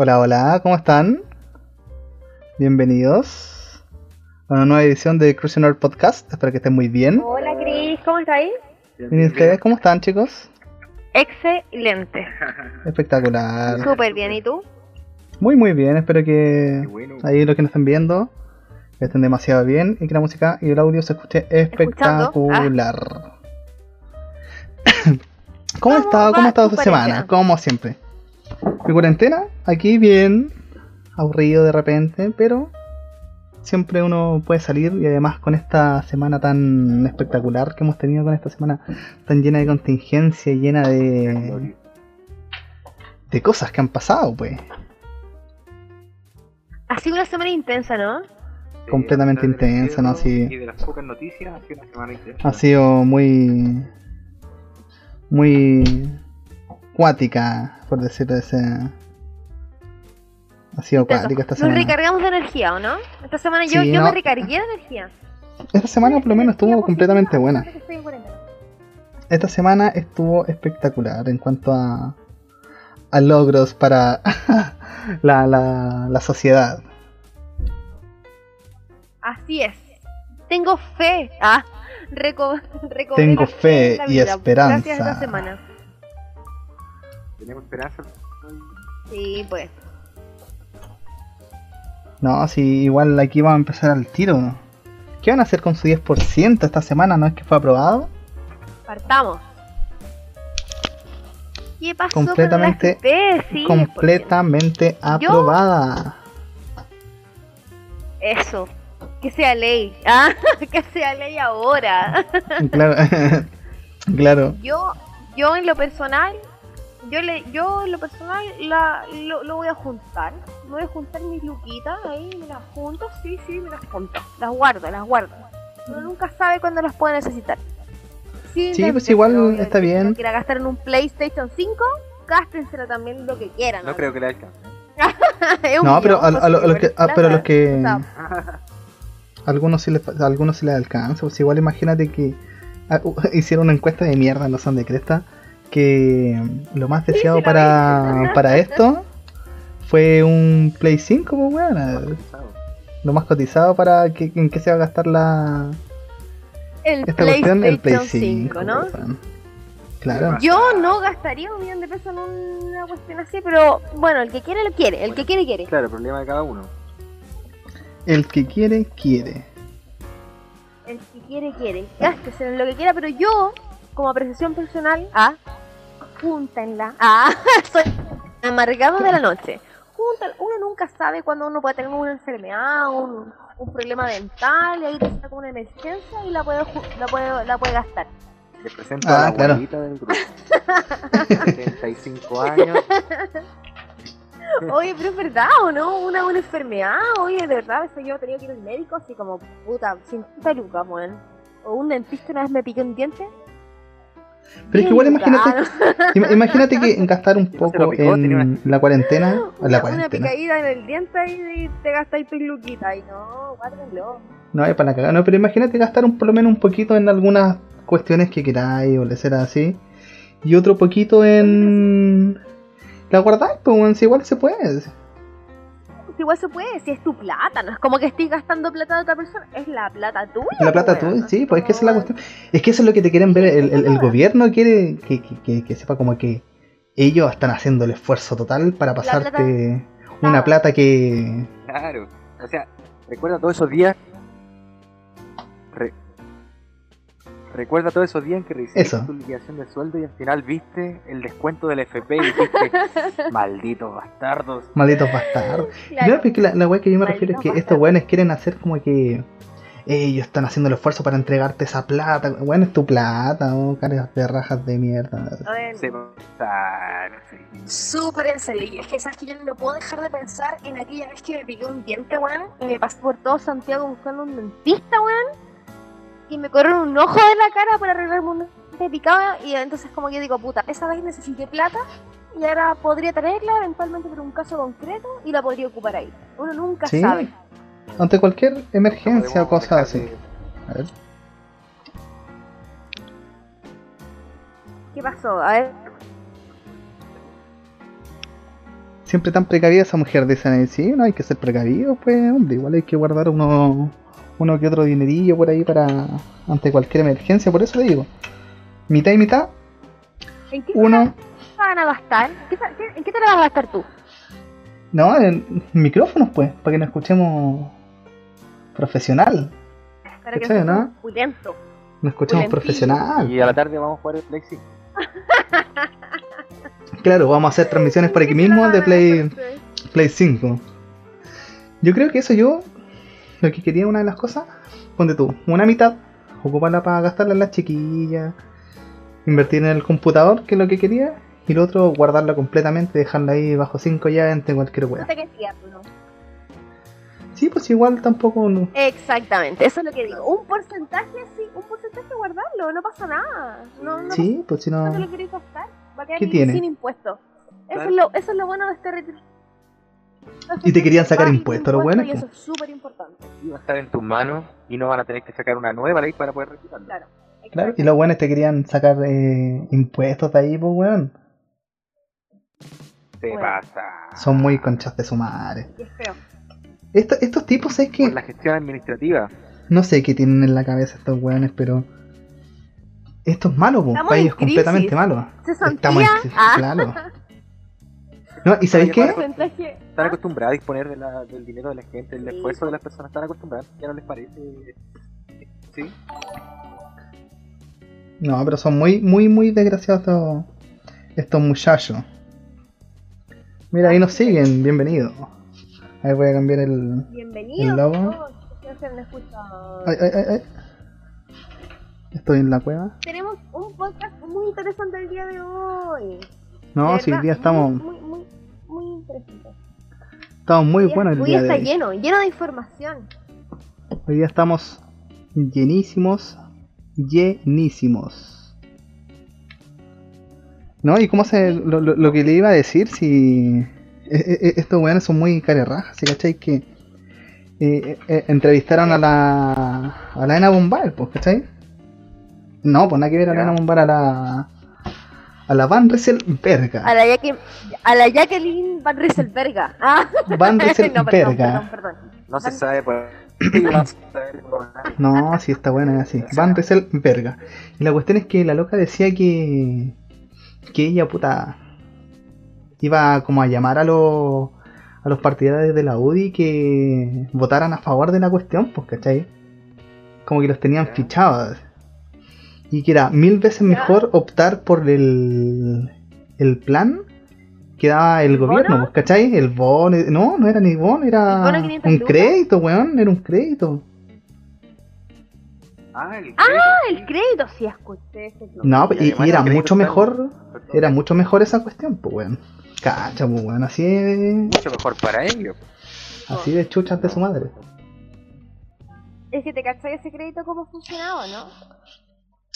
Hola, hola, ¿cómo están? Bienvenidos a una nueva edición de Cruising Earth Podcast. Espero que estén muy bien. Hola Cris, ¿cómo estáis? ¿Y ustedes cómo están, chicos? Excelente. Espectacular. Súper bien, ¿y tú? Muy, muy bien. Espero que bueno. ahí los que nos están viendo estén demasiado bien y que la música y el audio se escuche espectacular. ¿Cómo ha ¿Cómo estado? ¿Cómo ha estado tu esta semana? Como siempre. Mi cuarentena, aquí bien, aburrido de repente, pero siempre uno puede salir y además con esta semana tan espectacular que hemos tenido con esta semana tan llena de contingencia y llena de, de cosas que han pasado, pues. Ha sido una semana intensa, ¿no? Sí, completamente intensa, ¿no? Sí. Y de las pocas noticias, ha sido una semana intensa. ha sido muy muy cuática por decirlo de ese ha sido cuática esta Nos semana recargamos de energía, ¿o no? Esta semana yo, Sí, yo no. me recargué de energía. esta semana por lo menos estuvo completamente buena esta semana estuvo espectacular en cuanto a a logros para la, la, la sociedad Así es. Tengo fe. Ah, reco Tengo fe y esperanza. Gracias a esta semana. Tenemos esperanza. Sí, pues. no si igual aquí vamos a empezar al tiro ¿qué van a hacer con su 10% esta semana? ¿no es que fue aprobado? Partamos. ¿Qué pasó Completamente- con la FP? Sí, completamente aprobada Eso. Que sea ley. Ah, que sea ley ahora. Claro, claro. Yo, yo en lo personal, yo le, yo en lo personal la, lo, lo voy a juntar. Me voy a juntar mis luquitas ahí, me las junto, sí, sí, me las junto. Las guardo, las guardo. Uno nunca sabe cuándo las puede necesitar. Sí, pues igual está bien. Si quiera gastar en un PlayStation 5, gástenselo también lo que quieran. No creo que le alcance. No, pero a, lo- a los que, a- pero los que algunos sí les, algunos sí les alcanza. Pues igual imagínate que ah, uh, hicieron una encuesta de mierda, no son de cresta, que lo más deseado para, para esto fue un Play 5, pues weón. Lo más cotizado para que, en qué se va a gastar la el esta cuestión, el Play PlayStation 5, 5, ¿no? Claro. Yo no gastaría un millón de pesos en una cuestión así, pero bueno, el que quiere lo quiere, el que quiere quiere. Claro, el problema de cada uno. El que quiere, quiere. El que quiere quiere. Gástese en lo que quiera, pero yo, como apreciación personal, ah, júntenla. Ah, soy amargado de la noche. Júntala. Uno nunca sabe cuándo uno puede tener una enfermedad, un, un problema dental, y ahí te saca una emergencia y la puede, ju- la puede, la puede gastar. Les presento Ah, a la claro. abuelita del grupo. 75 años. Oye, pero es verdad, ¿o no? Una, una enfermedad, oye, de verdad, a veces yo he tenido que ir al médico así como, puta, 50 lucas, weón. O un dentista una vez me piqué un diente. Pero es que igual 10 lucas. imagínate, im- imagínate que gastar un poco picó, en la cuarentena, en la Una, una cuarentena. picadita en el diente y, te gastáis tus luquitas. Y no, guárdenlo. No hay para cagar, no, pero imagínate gastar un, por lo menos un poquito en algunas cuestiones que queráis o le será así. Y otro poquito en. La guardáis, pues igual se puede. Pues igual se puede, si es tu plata, no es como que estés gastando plata de otra persona, es la plata tuya. La plata weón. tú, sí, pues es que esa es la cuestión. Es que eso es lo que te quieren ver. El, el- el gobierno quiere que, que- que- que sepa como que ellos están haciendo el esfuerzo total para pasarte una plata que. Claro. O sea, recuerda todos esos días. Recuerda todos esos días en que recibiste Eso. tu liquidación de sueldo y al final viste el descuento del FP y dijiste, malditos bastardos. Malditos bastardos. Claro. No, porque la, la weá que yo me refiero es que estos weones quieren hacer como que ellos están haciendo el esfuerzo para entregarte esa plata. Bueno, es tu plata, oh, caras de rajas de mierda. Se. Súper en serio. Es que sabes que yo no puedo dejar de pensar en aquella vez que me piqué un diente, weón. Y me pasé por todo Santiago buscando un dentista, weón. Y me corrieron un ojo de la cara para arreglarme un diente picado. Y entonces como que digo, puta, esa vez necesité plata. Y ahora podría tenerla eventualmente por un caso concreto y la podría ocupar ahí. Uno nunca Sí, sabe. ante cualquier emergencia o cosas dejar así. A ver. ¿Qué pasó? A ver. siempre tan precavida esa mujer. Dicen, sí, no hay que ser precavido, pues, hombre, igual hay que guardar uno, uno que otro dinerillo por ahí para ante cualquier emergencia. Por eso te digo, mitad y mitad, ¿En qué uno, te van a gastar? ¿Qué sa- qué- ¿En qué te vas a gastar tú? no, en micrófonos, pues, para que nos escuchemos profesional. Para que ¿Cachai, no opulento. Nos escuchamos profesional. Y a la tarde vamos a jugar el Play 5. Claro, vamos a hacer transmisiones por aquí ¿Qué te la mismo de Play? Play 5. Yo creo que eso yo, lo que quería una de las cosas, ponte tú, una mitad, ocuparla para gastarla en las chiquillas, invertir en el computador, que es lo que quería, y lo otro, guardarla completamente, dejarla ahí bajo 5 ya entre cualquier ¿no? Sí, pues igual tampoco. no- Exactamente, eso es lo que digo. Un porcentaje, sí, un porcentaje guardarlo, no pasa nada. No, no, Sí, pues si no no. te lo queréis gastar. Va a quedar ¿Qué tiene? sin impuestos. Eso, Claro. es lo, eso es lo bueno de este retiro. Y te querían sacar impuestos, lo impuestos bueno. Y eso es súper importante. Va a estar en tus manos y no van a tener que sacar una nueva ley para poder retirarlo. Claro. Claro, y los buenos te querían sacar eh, impuestos de ahí, pues weón. Bueno. pasa. Son muy conchas de su madre. Y es feo. Esto- estos tipos es que. Por la gestión administrativa. No sé qué tienen en la cabeza estos weones, pero. Esto es malo, po. Para ellos completamente malo. Estamos en crisis, ah, claro. No, ¿y sabéis qué? porcentaje. Están acostumbrados a disponer de la- del dinero de la gente, el Sí. esfuerzo de las personas. Están acostumbrados. Ya no les parece. Sí. No, pero son muy, muy, muy desgraciados estos, estos muchachos. Mira, ahí nos siguen, bienvenidos. Ahí voy a cambiar el. Bienvenido. El logo. Ay, ay, ay, ay. Estoy en la cueva. Tenemos un podcast muy interesante el día de hoy. No, De si hoy verdad, día estamos, Muy, muy, muy interesante. estamos muy Hoy día- buenos el hoy día de está hoy. lleno, lleno de información. Hoy día estamos llenísimos, llenísimos. ¿No? ¿Y cómo se lo, lo- lo que le iba a decir si e- e- e- estos weones son muy carerrajas, ¿sí cachai? Que eh, eh, entrevistaron a la a la Ena Bombar, pues, ¿cachai? No, pues nada que ver a la. Ena Bombar a la a la Van Rieselberga. A la, a la Jacqueline Van Rieselberga. Ah, Van no, perdón, perdón, Rieselberga. perdón. No se Van- sabe por. no se sabe por- No, sí, está buena, es así. Van Rieselberga. Y la cuestión es que la loca decía que. que ella, puta. iba como a llamar a los. a los partidarios de la UDI que votaran a favor de la cuestión, pues, ¿cachai? Como que los tenían fichados. Y que era mil veces Ya. mejor optar por el. el plan que daba el ¿El gobierno, bono? pues, ¿cachai? El bono. No, no era ni bono, era ¿El bono 500 un lucas? crédito, weón, era un crédito. Ah, el Ah, crédito, el crédito, sí, escuché ese club. No, Y y, además y era mucho mejor, era mucho mejor esa cuestión, pues weón. Cacha, pues weón, así de, mucho mejor para ellos. así de chuchas de su madre. Es que te cachai ese crédito cómo funcionaba, ¿no?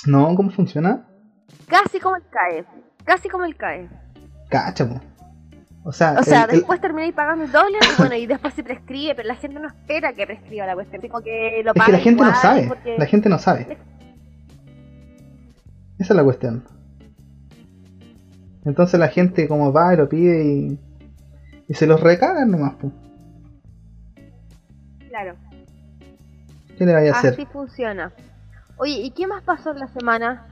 No, ¿cómo funciona? Casi como el CAE. Casi como el CAE. Cacha, pues. O sea, O sea, el- el- después termináis pagando el doble y bueno, y después se prescribe, pero la gente no espera que prescriba la cuestión. Como que lo es que la gente no sabe, porque- la gente no sabe. Esa es la cuestión. Entonces la gente como va y lo pide y, y se los recagan nomás, pues. Claro, ¿Qué le vaya a hacer? así funciona. Oye, ¿y qué más pasó en la semana?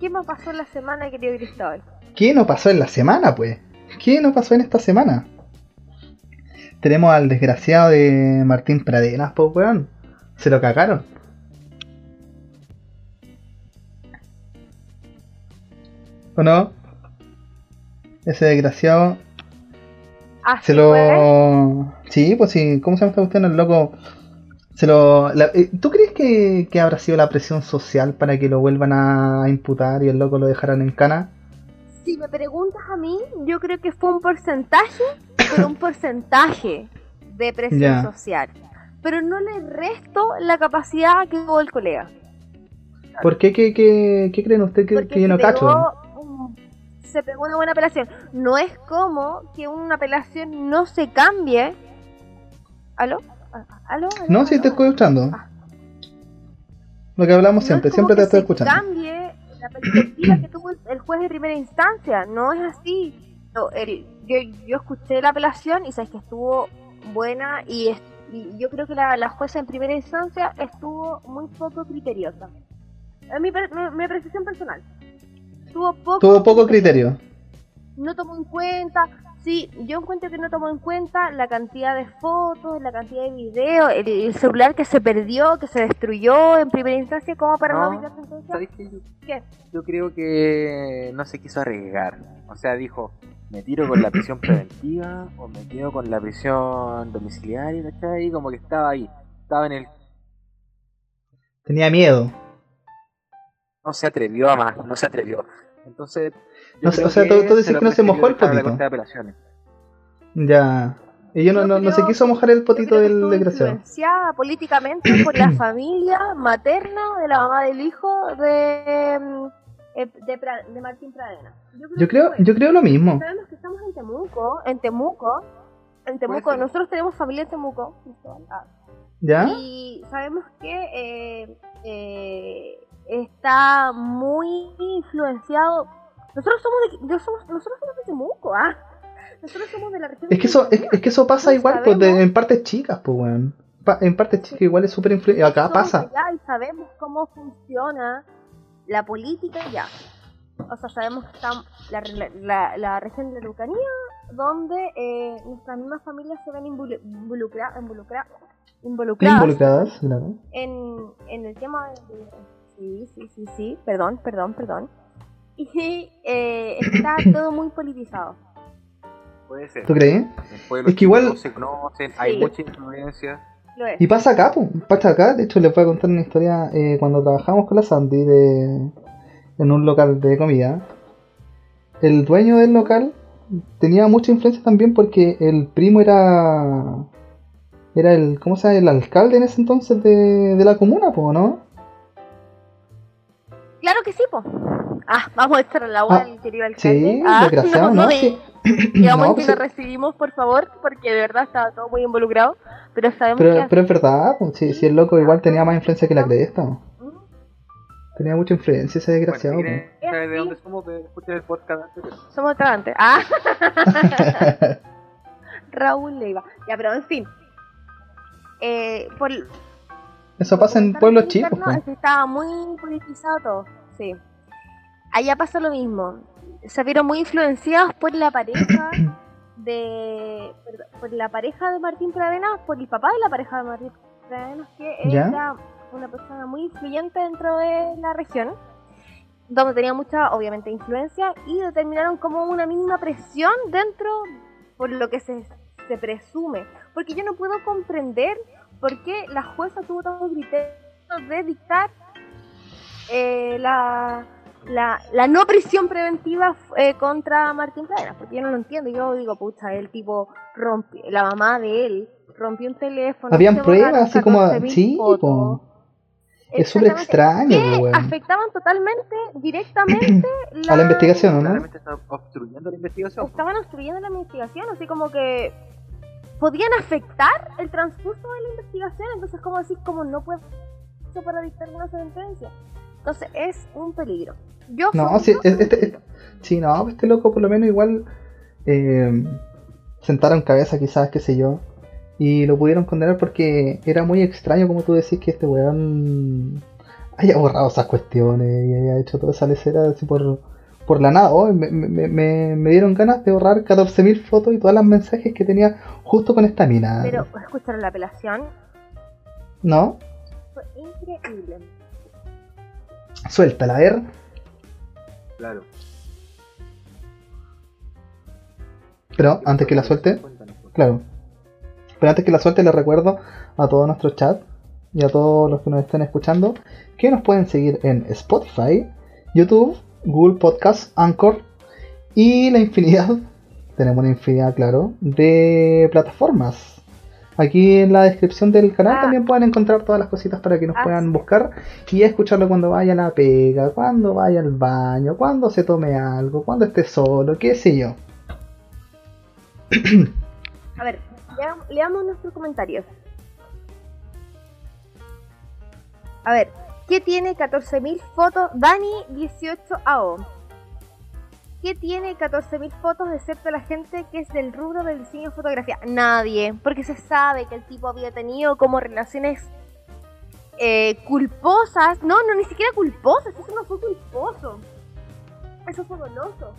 ¿Qué más pasó en la semana, querido Cristóbal? ¿Qué no pasó en la semana, pues? ¿Qué no pasó en esta semana? Tenemos al desgraciado de Martín Pradenas, pues, weón. Se lo cagaron. ¿O no? Ese desgraciado Así se lo... Sí, pues sí. ¿Cómo se llama esta cuestión? El loco... Se lo... la- eh, ¿Tú crees que, que habrá sido la presión social para que lo vuelvan a imputar y el loco lo dejaran en cana? Si me preguntas a mí, yo creo que fue un porcentaje, pero un porcentaje de presión social. Pero no le resto la capacidad que tuvo el colega. ¿Por qué? ¿Qué, qué, qué creen ustedes que, que yo no cacho? se pegó una buena apelación. No es como que una apelación no se cambie. ¿Aló? ¿Aló? ¿Aló? No, sí, te estoy escuchando. Ah. Lo que hablamos No siempre, es como siempre te estoy se escuchando. cambie la perspectiva que tuvo el- juez de primera instancia. No es así. No, el- yo, yo escuché la apelación y sabes que estuvo buena y, es- y yo creo que la, la jueza en primera instancia estuvo muy poco criteriosa. Es mi, mi, mi apreciación personal. Tuvo poco, Tuvo poco criterio. no tomó en cuenta, sí, yo encuentro que no tomó en cuenta la cantidad de fotos, la cantidad de videos, el, el celular que se perdió, que se destruyó en primera instancia, como para no, No, evitar sentencia. ¿Sabes qué? Yo, ¿Qué? yo creo que no se quiso arriesgar. O sea, dijo, ¿me tiro con la prisión preventiva o me quedo con la prisión domiciliaria? ¿Cachai? Y como que estaba ahí. Estaba en el... Tenía miedo. No se atrevió a más, no se atrevió. Entonces... No o sea, tú- tú dices se que no se mojó el potito. De. Ya. Y yo no, no, no se quiso mojar el potito del desgraciado. influenciada políticamente por la familia materna de la mamá del hijo de, eh, de, Pra- de Martín Pradena. Yo creo, yo creo lo mismo. Sabemos que estamos en Temuco, en Temuco, en Temuco, nosotros tenemos familia en Temuco, ah, ¿Ya? y sabemos que eh, eh, está muy influenciado. Nosotros somos de, yo somos, nosotros somos de Temuco, ah. Nosotros somos de la región. Es que eso, es, es que eso pasa igual pues, de- en partes chicas, pues weón. Pa- en partes chicas igual es súper influyente. Acá somos pasa. allá y sabemos cómo funciona la política ya. O sea, sabemos que está la, la, la- la región de la Araucanía, donde eh, nuestras mismas familias se ven involu- involucra- involucra- involucradas Involucradas, claro. en, en el tema de... Sí, sí, sí, sí, perdón, perdón, perdón. Y eh, está todo muy politizado. Puede ser. ¿Tú crees? Es que igual- se conocen, hay Sí. mucha influencia. Lo es. Y pasa acá, pues. Pasa acá. De hecho, les voy a contar una historia. eh, cuando trabajamos con la Sandy de, en un local de comida, el dueño del local tenía mucha influencia también porque el primo era. Era el. ¿Cómo se llama? El alcalde en ese entonces de, de la comuna, pues, ¿no? Claro que sí, po. Ah, vamos a echar al agua Ah, al querido alcalde. Sí, ah, desgraciado, ¿no? de- Sí. Digamos No, que pues lo recibimos, por favor, porque de verdad estaba todo muy involucrado. Pero sabemos Pero, que. pero es verdad, pues, si, si el loco igual tenía más influencia que la cresta. Mm, Tenía mucha influencia ese desgraciado. Bueno, si pues. saber de dónde somos, ve- escuchen el podcast anterior. Somos cagantes. Ah, Raúl Leiva. Ya, pero en fin. Eh, por, Eso pasa en pueblos chicos. pues. es que estaba muy politizado todo. Sí. Allá pasa lo mismo. Se vieron muy influenciados por la pareja de. por, por la pareja de Martín Pradena, por el papá de la pareja de Martín Pradena, que ¿Ya? era una persona muy influyente dentro de la región. Donde tenía mucha, obviamente, influencia y determinaron como una mínima presión dentro por lo que se, se presume. Porque yo no puedo comprender por qué la jueza tuvo tanto criterio de dictar eh, la, la, la no prisión preventiva eh, contra Martín Pradena. Porque yo no lo entiendo. Yo digo, pucha, el tipo rompió, la mamá de él rompió un teléfono. Habían pruebas así como. 14.000 Sí. Es súper extraño, que afectaban totalmente, directamente A la investigación, ¿o ¿no? Está obstruyendo la investigación. Estaban obstruyendo la investigación, así como que podían afectar el transcurso de la investigación, entonces como decir, como no puede eso para dictar una sentencia. Entonces es un peligro. Yo No, es- este, este- sí, no, este loco por lo menos igual eh, sentaron cabeza quizás, qué sé yo, y lo pudieron condenar porque era muy extraño como tú decís que este weón haya borrado esas cuestiones y haya hecho toda esa lecera así por, por la nada. Oh, me, me- me- me dieron ganas de borrar 14.000 fotos y todas las mensajes que tenía justo con esta mina. Pero escucharon la apelación, ¿No? fue increíble. Suéltala, a ver. Claro. Pero antes que la suelte. Claro. Pero antes que la suelte les recuerdo a todo nuestro chat y a todos los que nos estén escuchando que nos pueden seguir en Spotify, YouTube, Google Podcast, Anchor y la infinidad, tenemos una infinidad, claro, de plataformas. Aquí en la descripción del canal Ah. también pueden encontrar todas las cositas para que nos Ah, puedan buscar y escucharlo cuando vaya a la pega, cuando vaya al baño, cuando se tome algo, cuando esté solo, qué sé yo. A ver, lea- leamos nuestros comentarios. A ver, ¿qué tiene 14.000 fotos? Dani 18AO. ¿Qué tiene 14.000 fotos excepto la gente que es del rubro del diseño y fotografía? Nadie, porque se sabe que el tipo había tenido como relaciones eh, culposas. No, no, ni siquiera culposas, eso no fue culposo. Eso fue doloso.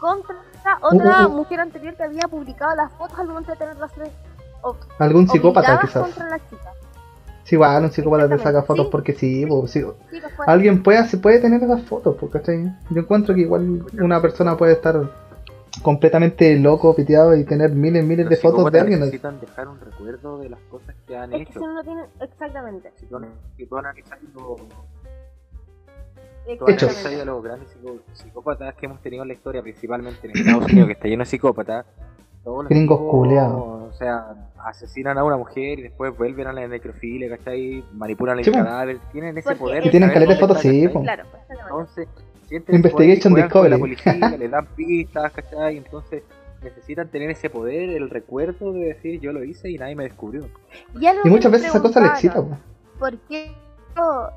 Contra otra Uh, uh, uh. mujer anterior que había publicado las fotos al momento de tener las tres Algún psicópata quizás. contra la chica. Sí, igual, un psicópata te saca fotos sí. porque sí, po, sí. Sí, que fue- Alguien puede, se puede tener esas fotos, po, ¿cachai? Yo encuentro que igual una persona puede estar completamente loco, piteado y tener miles y miles Los de fotos de alguien. necesitan dejar un recuerdo de las cosas que han Es que si hecho. no tiene. Exactamente. Si tú, tú Hechos. los grandes psicó- psicópatas que hemos tenido en la historia, principalmente en Estados Unidos, que está lleno de psicópatas. todos los Gringos culeados. O sea, asesinan a una mujer y después vuelven a la necrofilia, ¿cachai? Manipulan el Sí, cadáver. Tienen ese Porque poder. Y tienen caleta de fotos, sí. Claro, exactamente. Entonces, sienten Investigation poder, la policía, les dan pistas, ¿cachai? Entonces necesitan tener ese poder, el recuerdo de decir yo lo hice y nadie me descubrió. Y, Y muchas veces esa cosa le excita, po. ¿Por qué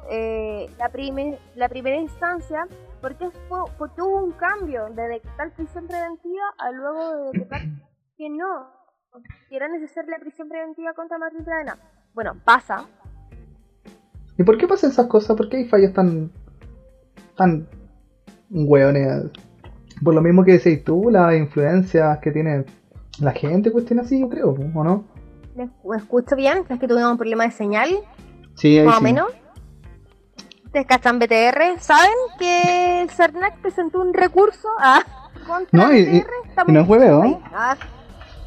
eh, la, prime- la primera instancia? ¿Por qué, fue, por qué hubo un cambio de decretar prisión preventiva a luego de decretar que no? Que era necesaria la prisión preventiva contra Martín Pradena. Bueno, pasa. ¿Y por qué pasan esas cosas? ¿Por qué hay fallos tan. tan. hueones? Por lo mismo que decís tú, las influencias que tiene la gente, cuestión así, yo creo, ¿o no? ¿Me, escucho bien? ¿Es que tuvimos un problema de señal? Sí, ahí más o menos. Ustedes cachan BTR, ¿saben que el CERNAC presentó un recurso a contra No, y- BTR? Estamos y no es hueveo,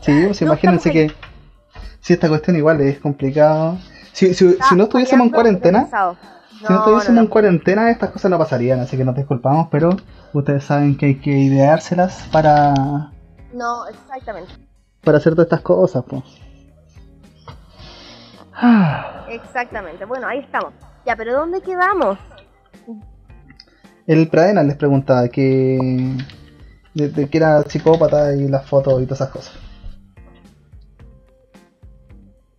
Sí, pues No, imagínense que. estamos Si esta cuestión igual es complicado. Si, si, está si no estuviésemos en cuarentena, si no estuviésemos en cuarentena, estas cosas no pasarían, así que nos disculpamos, pero ustedes saben que hay que ideárselas para, No, exactamente. para hacer todas estas cosas, pues. Ah, Exactamente. Bueno, ahí estamos. Ya, pero ¿dónde quedamos? El Pradena les preguntaba que. De, de que era psicópata y las fotos y todas esas cosas.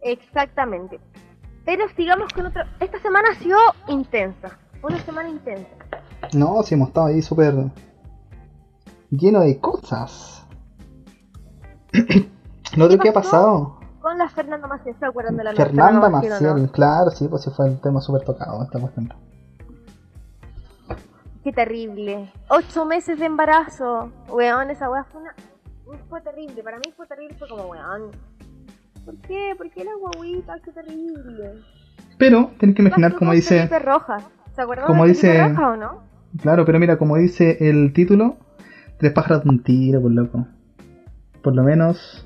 Exactamente. Pero sigamos con otro. Esta semana ha sido intensa. Una semana intensa. No, si hemos estado ahí súper. lleno de cosas. Lo otro que ha pasado. Con la Fernanda Maciel, ¿se acuerdan de la Fernanda Maciel no? claro, sí, pues sí fue el tema súper tocado esta cuestión. Qué terrible. Ocho meses de embarazo. Weón, esa weá fue una. Fue terrible. Para mí fue terrible. Fue como, weón. ¿Por qué? ¿Por qué la guaguita? Qué terrible. Pero, tienen que imaginar como dice, Felipe Rojas. ¿Se acuerdan como de Felipe dice- Rojas o no? claro, pero mira, como dice el título, tres pájaros de un tiro, por loco. Por lo menos,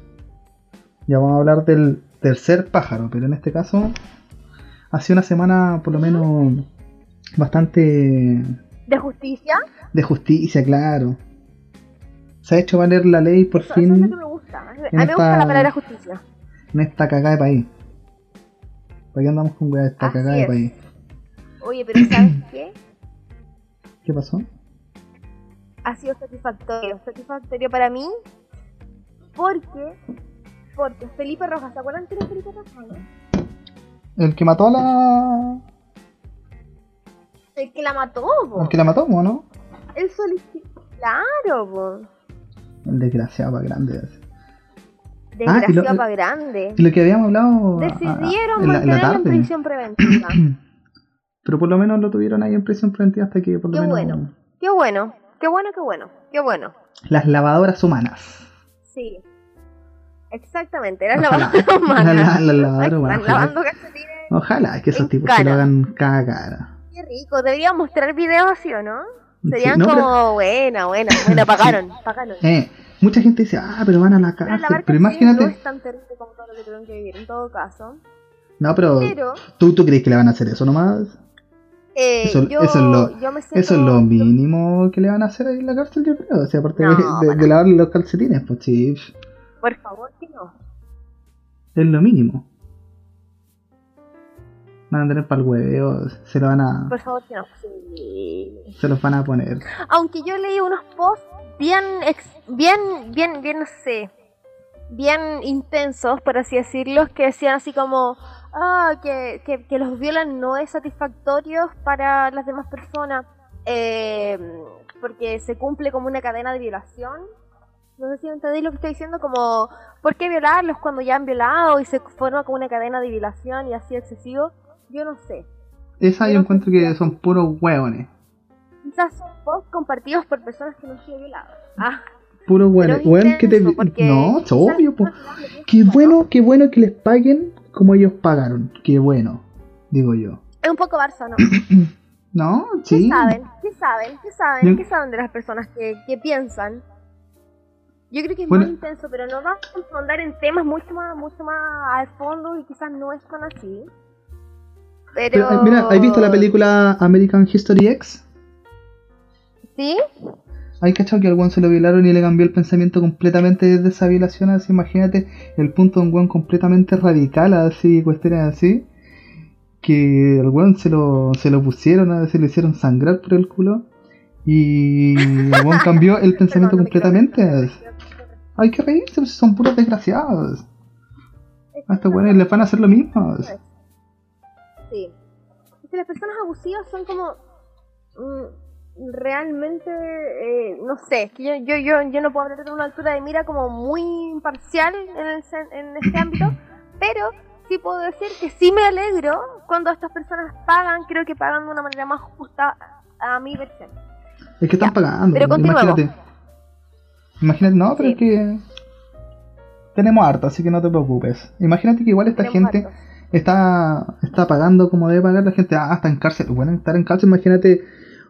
ya vamos a hablar del tercer pájaro, pero en este caso, ha sido una semana por lo menos bastante ¿De justicia? de justicia, claro. Se ha hecho valer la ley por Eso, eso es lo fin que me gusta. A mí me gusta la palabra justicia. En esta cagada de país. ¿Para qué andamos con weá de esta cagada de país? Oye, pero ¿sabes qué? ¿Qué pasó? ha sido satisfactorio. Satisfactorio para mí porque porque Felipe Rojas, ¿se acuerdan quién es Felipe Rojas? no? El que mató a la. El que la mató, po. El que la mató, ¿o ¿no? Él solicitó. Claro, po. El desgraciado grande. ese. Desgraciado y lo- para grande. Y lo que habíamos hablado. Decidieron mantenerlo en prisión preventiva. Pero por lo menos lo tuvieron ahí en prisión preventiva hasta que por lo Qué menos. bueno. Qué bueno, qué bueno, qué bueno, qué bueno. Las lavadoras humanas. Sí. Exactamente, eran Ojalá. lavando humanas. La- la lavando calcetines. Ojalá que esos tipos se lo hagan cagar. Qué rico, deberíamos mostrar videos así, ¿o no? Sí, Serían no, como, pero- buena, buena, buena, pagaron, pagaron. eh, mucha gente dice, ah, pero van a la Pero cárcel. Pero imagínate. no es tan terrible como todo lo que tuvieron que vivir, en todo caso. No, pero. Pero, ¿tú, ¿Tú crees que le van a hacer eso nomás? eh, Eso- yo, eso es lo- yo me siento... Eso es lo mínimo que le van a hacer ahí en la cárcel, yo creo. O sea, aparte No, de, de, lavarle los calcetines, pues sí, Por favor, que no. es lo mínimo. Van a tener para el hueveo, se lo van a. Por favor, que no. Sí. Se los van a poner. Aunque yo leí unos posts bien, bien, bien, bien, no sé, bien intensos, por así decirlo, que decían así como, ah, que, que, que los violan no es satisfactorio para las demás personas. eh, porque se cumple como una cadena de violación. No sé si entendéis lo que estoy diciendo, como, ¿por qué violarlos cuando ya han violado y se forma como una cadena de violación y así excesivo? Yo no sé. Esa yo Pero- encuentro que son puros hueones. Quizás son posts compartidos por personas que no han sido violadas. Ah, hueones. es Hueón que te. No, es obvio, po. Qué ¿no? bueno, qué bueno que les paguen como ellos pagaron. Qué bueno, digo yo. Es un poco Barça, ¿no? ¿No? ¿Qué Sí. saben? ¿Qué saben? ¿Qué saben? ¿Qué saben de las personas que, que piensan? Yo creo que es Bueno. muy intenso, pero no vamos a ahondar en temas mucho más, mucho más al fondo y quizás no es tan así. Pero... Pero, eh, mira, ¿has visto la película American History X? ¿Sí? ¿Hay cachado que al weón se lo violaron y le cambió el pensamiento completamente desde esa violación? Así, imagínate el punto de un weón completamente radical, así, cuestiones así. Que el weón se lo, se lo pusieron, a veces le hicieron sangrar por el culo. Y el weón cambió el pensamiento completamente. Hay que reírse, pues son puros desgraciados. A estos weones les van a hacer lo mismo. Sí. Es que las personas abusivas son como. mm, realmente. eh, no sé, es que yo, yo, yo, yo no puedo hablar de una altura de mira como muy imparcial en, el en este ámbito, pero sí puedo decir que sí me alegro cuando estas personas pagan, creo que pagan de una manera más justa a mi versión. Es que están Ya, pagando. pero imagínate. Imagínate, no, pero Sí. es que. Tenemos harto, así que no te preocupes. Imagínate que igual esta Tenemos gente está, está pagando como debe pagar la gente. Ah, está en cárcel. Bueno, estar en cárcel, imagínate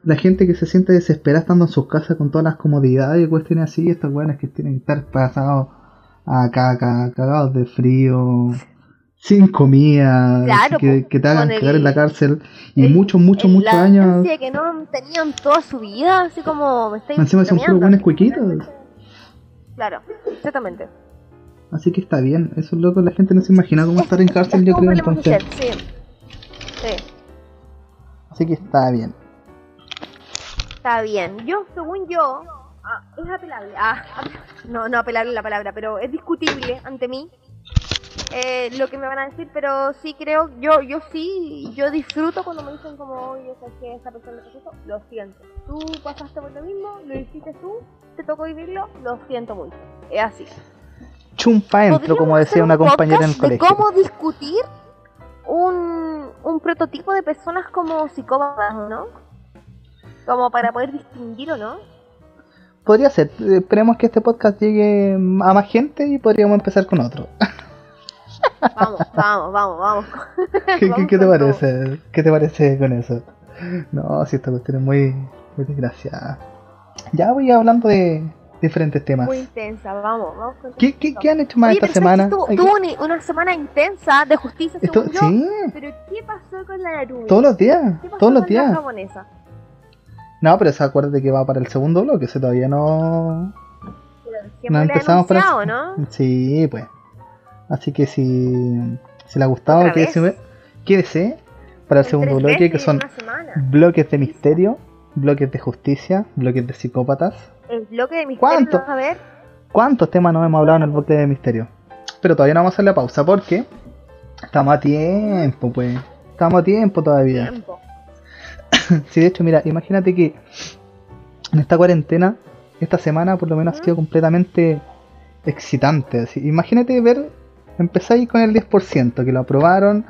la gente que se siente desesperada estando en sus casas con todas las comodidades y cuestiones así. Estos buenos que tienen que estar pasados acá, acá, cagados de frío, sin comida, Claro, que, te hagan el- cagar en la cárcel y el- muchos, muchos, muchos años. que no tenían toda su vida, así como me estoy Encima son puros buenos cuiquitos. Claro, exactamente. Así que está bien, eso es loco, la gente no se imagina cómo estar en cárcel, yo creo entonces. sí. Sí, Así que está bien. Está bien. Yo, según yo, ah, es apelable. Ah, no, no apelable la palabra, pero es discutible ante mí eh, lo que me van a decir, pero sí creo, yo yo sí, yo disfruto cuando me dicen como, oye, sabes que esta persona te pasó, lo siento. Tú pasaste por lo mismo, lo hiciste tú, te tocó vivirlo, lo siento mucho. Es así. Chumpa entro, como decía una un compañera en el podcast de colegio. cómo discutir un, un prototipo de personas como psicópatas, ¿no? Como para poder distinguir o no. Podría ser, esperemos que este podcast llegue a más gente y podríamos empezar con otro. Vamos, vamos, vamos, vamos. ¿Qué, qué- Vamos qué te todo. parece? ¿Qué te parece con eso? No, si esta cuestión es muy, muy desgraciada. Ya voy hablando de diferentes temas. Muy intensa, vamos, vamos con ¿Qué, qué, qué han hecho más Oye, esta pero ¿sabes semana? Tuvo, una, semana intensa de justicia, esto- según yo. sí, Pero ¿qué pasó con la Narumi? todos los días, ¿Qué pasó todos los con la días. japonesa? No, pero se acuérdate que va para el segundo bloque, ese todavía no... No empezamos eso. ¿no? Sí, pues. Así que si, si le ha gustado, ¿Otra quédese, quédese para el segundo bloque, que son bloques de misterio, bloques de justicia, bloques de psicópatas. El bloque de misterio, ¿Cuánto? vamos a ver. ¿Cuántos temas no hemos hablado en el bloque de misterio? Pero todavía no vamos a hacer la pausa porque estamos a tiempo, pues. Estamos a tiempo todavía. Tiempo. Sí, de hecho, mira, imagínate que en esta cuarentena, esta semana por lo menos ha sido completamente excitante. así. Imagínate ver, empezáis con el 10%, que lo aprobaron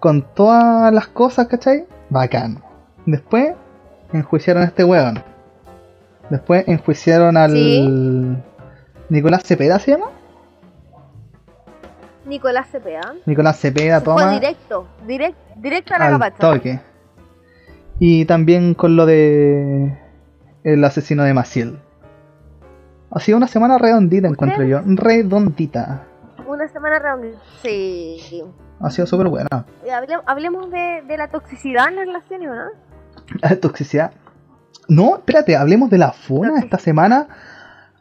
con todas las cosas, ¿cachai? Bacán. Después enjuiciaron a este weón. Después enjuiciaron al Sí. Nicolás Cepeda, ¿se llama? Nicolás Cepeda. Nicolás Cepeda Se fue toma directo, direct, directo a la al capacha. toque. Y también con lo de el asesino de Maciel. Ha sido una semana redondita, encuentro yo. Redondita. Una semana redonda. Sí. Ha sido súper buena. Hable- hablemos de, de la toxicidad en las relaciones, ¿no? La toxicidad. No, espérate, hablemos de la funa. Esta semana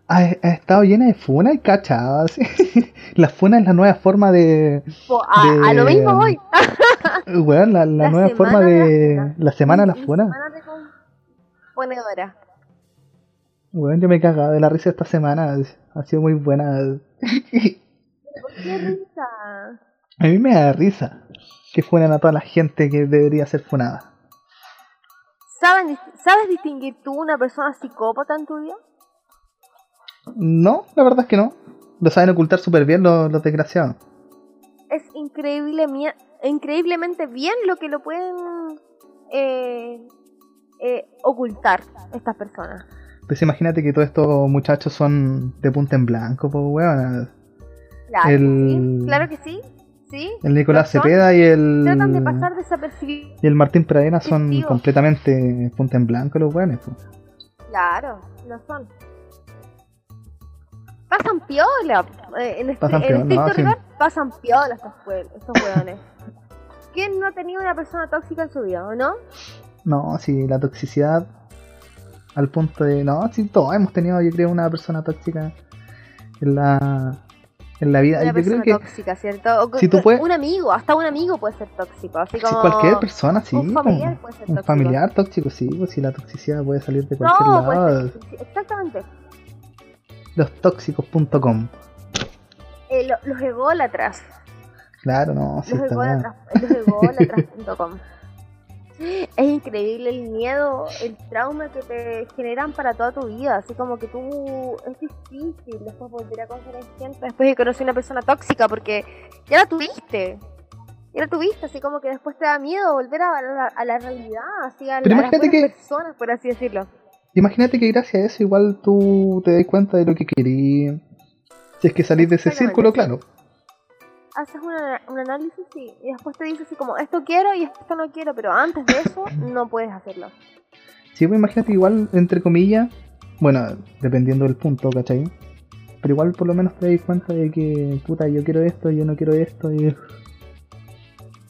ha, ha estado llena de funa y cachadas. la funa es la nueva forma de. A, a lo mismo voy. Weón, la, la La nueva forma de la semana de la Una funa. semana de con- Ponedora. Weón, yo me he cagado de la risa esta semana. Ha sido muy buena. ¿Por qué risa? A mí me da risa que funen a toda la gente que debería ser funada. ¿Saben dis- ¿Sabes distinguir tú una persona psicópata en tu vida? No, la verdad es que no. Lo saben ocultar súper bien los, los desgraciados. Es increíble, increíblemente bien lo que lo pueden eh, eh, ocultar estas personas. Pues imagínate que todos estos muchachos son de punta en blanco, pues weón. Claro, El- que sí, claro que sí. ¿sí? El Nicolás. Cepeda y el. Tratan de pasar. Y el Martín Pradena son completamente punta en blanco los weones, pues. Claro, lo son. Pasan piola. eh, en, este, Pasan en piola, estricto no, sí. rigor, pasan piola estos, estos hueones. ¿Quién no ha tenido una persona tóxica en su vida, o no? No, sí, la toxicidad al punto de. No, sí, todos hemos tenido, yo creo, una persona tóxica en la, en la vida. Una yo creo persona que tóxica, ¿cierto? O Si tú puedes- Un amigo, hasta un amigo puede ser tóxico. Así cualquier persona, sí. un familiar como- puede ser un tóxico. familiar tóxico, sí, pues si la toxicidad puede salir de cualquier No, lado. sí, Exactamente. Lostóxicos.com. Eh, lo- los ególatras. Claro, no, sí Los ególatras. Los ególatras.com. Es increíble el miedo, el trauma que te generan para toda tu vida. Así como que tú. Es difícil después volver a conocer a gente después de conocer a una persona tóxica porque ya la tuviste. Ya la tuviste, así como que después te da miedo volver a la, a la realidad, así a, a las personas, por así decirlo. Imagínate que gracias a eso igual tú te das cuenta de lo que querías. Si es que salís de ese círculo, claro. Haces una- un análisis sí, y después te dices así como, esto quiero y esto no quiero, pero antes de eso no puedes hacerlo. Sí, pues imagínate igual, entre comillas, bueno, dependiendo del punto, ¿cachai? Pero igual por lo menos te das cuenta de que, puta, yo quiero esto, yo no quiero esto, y,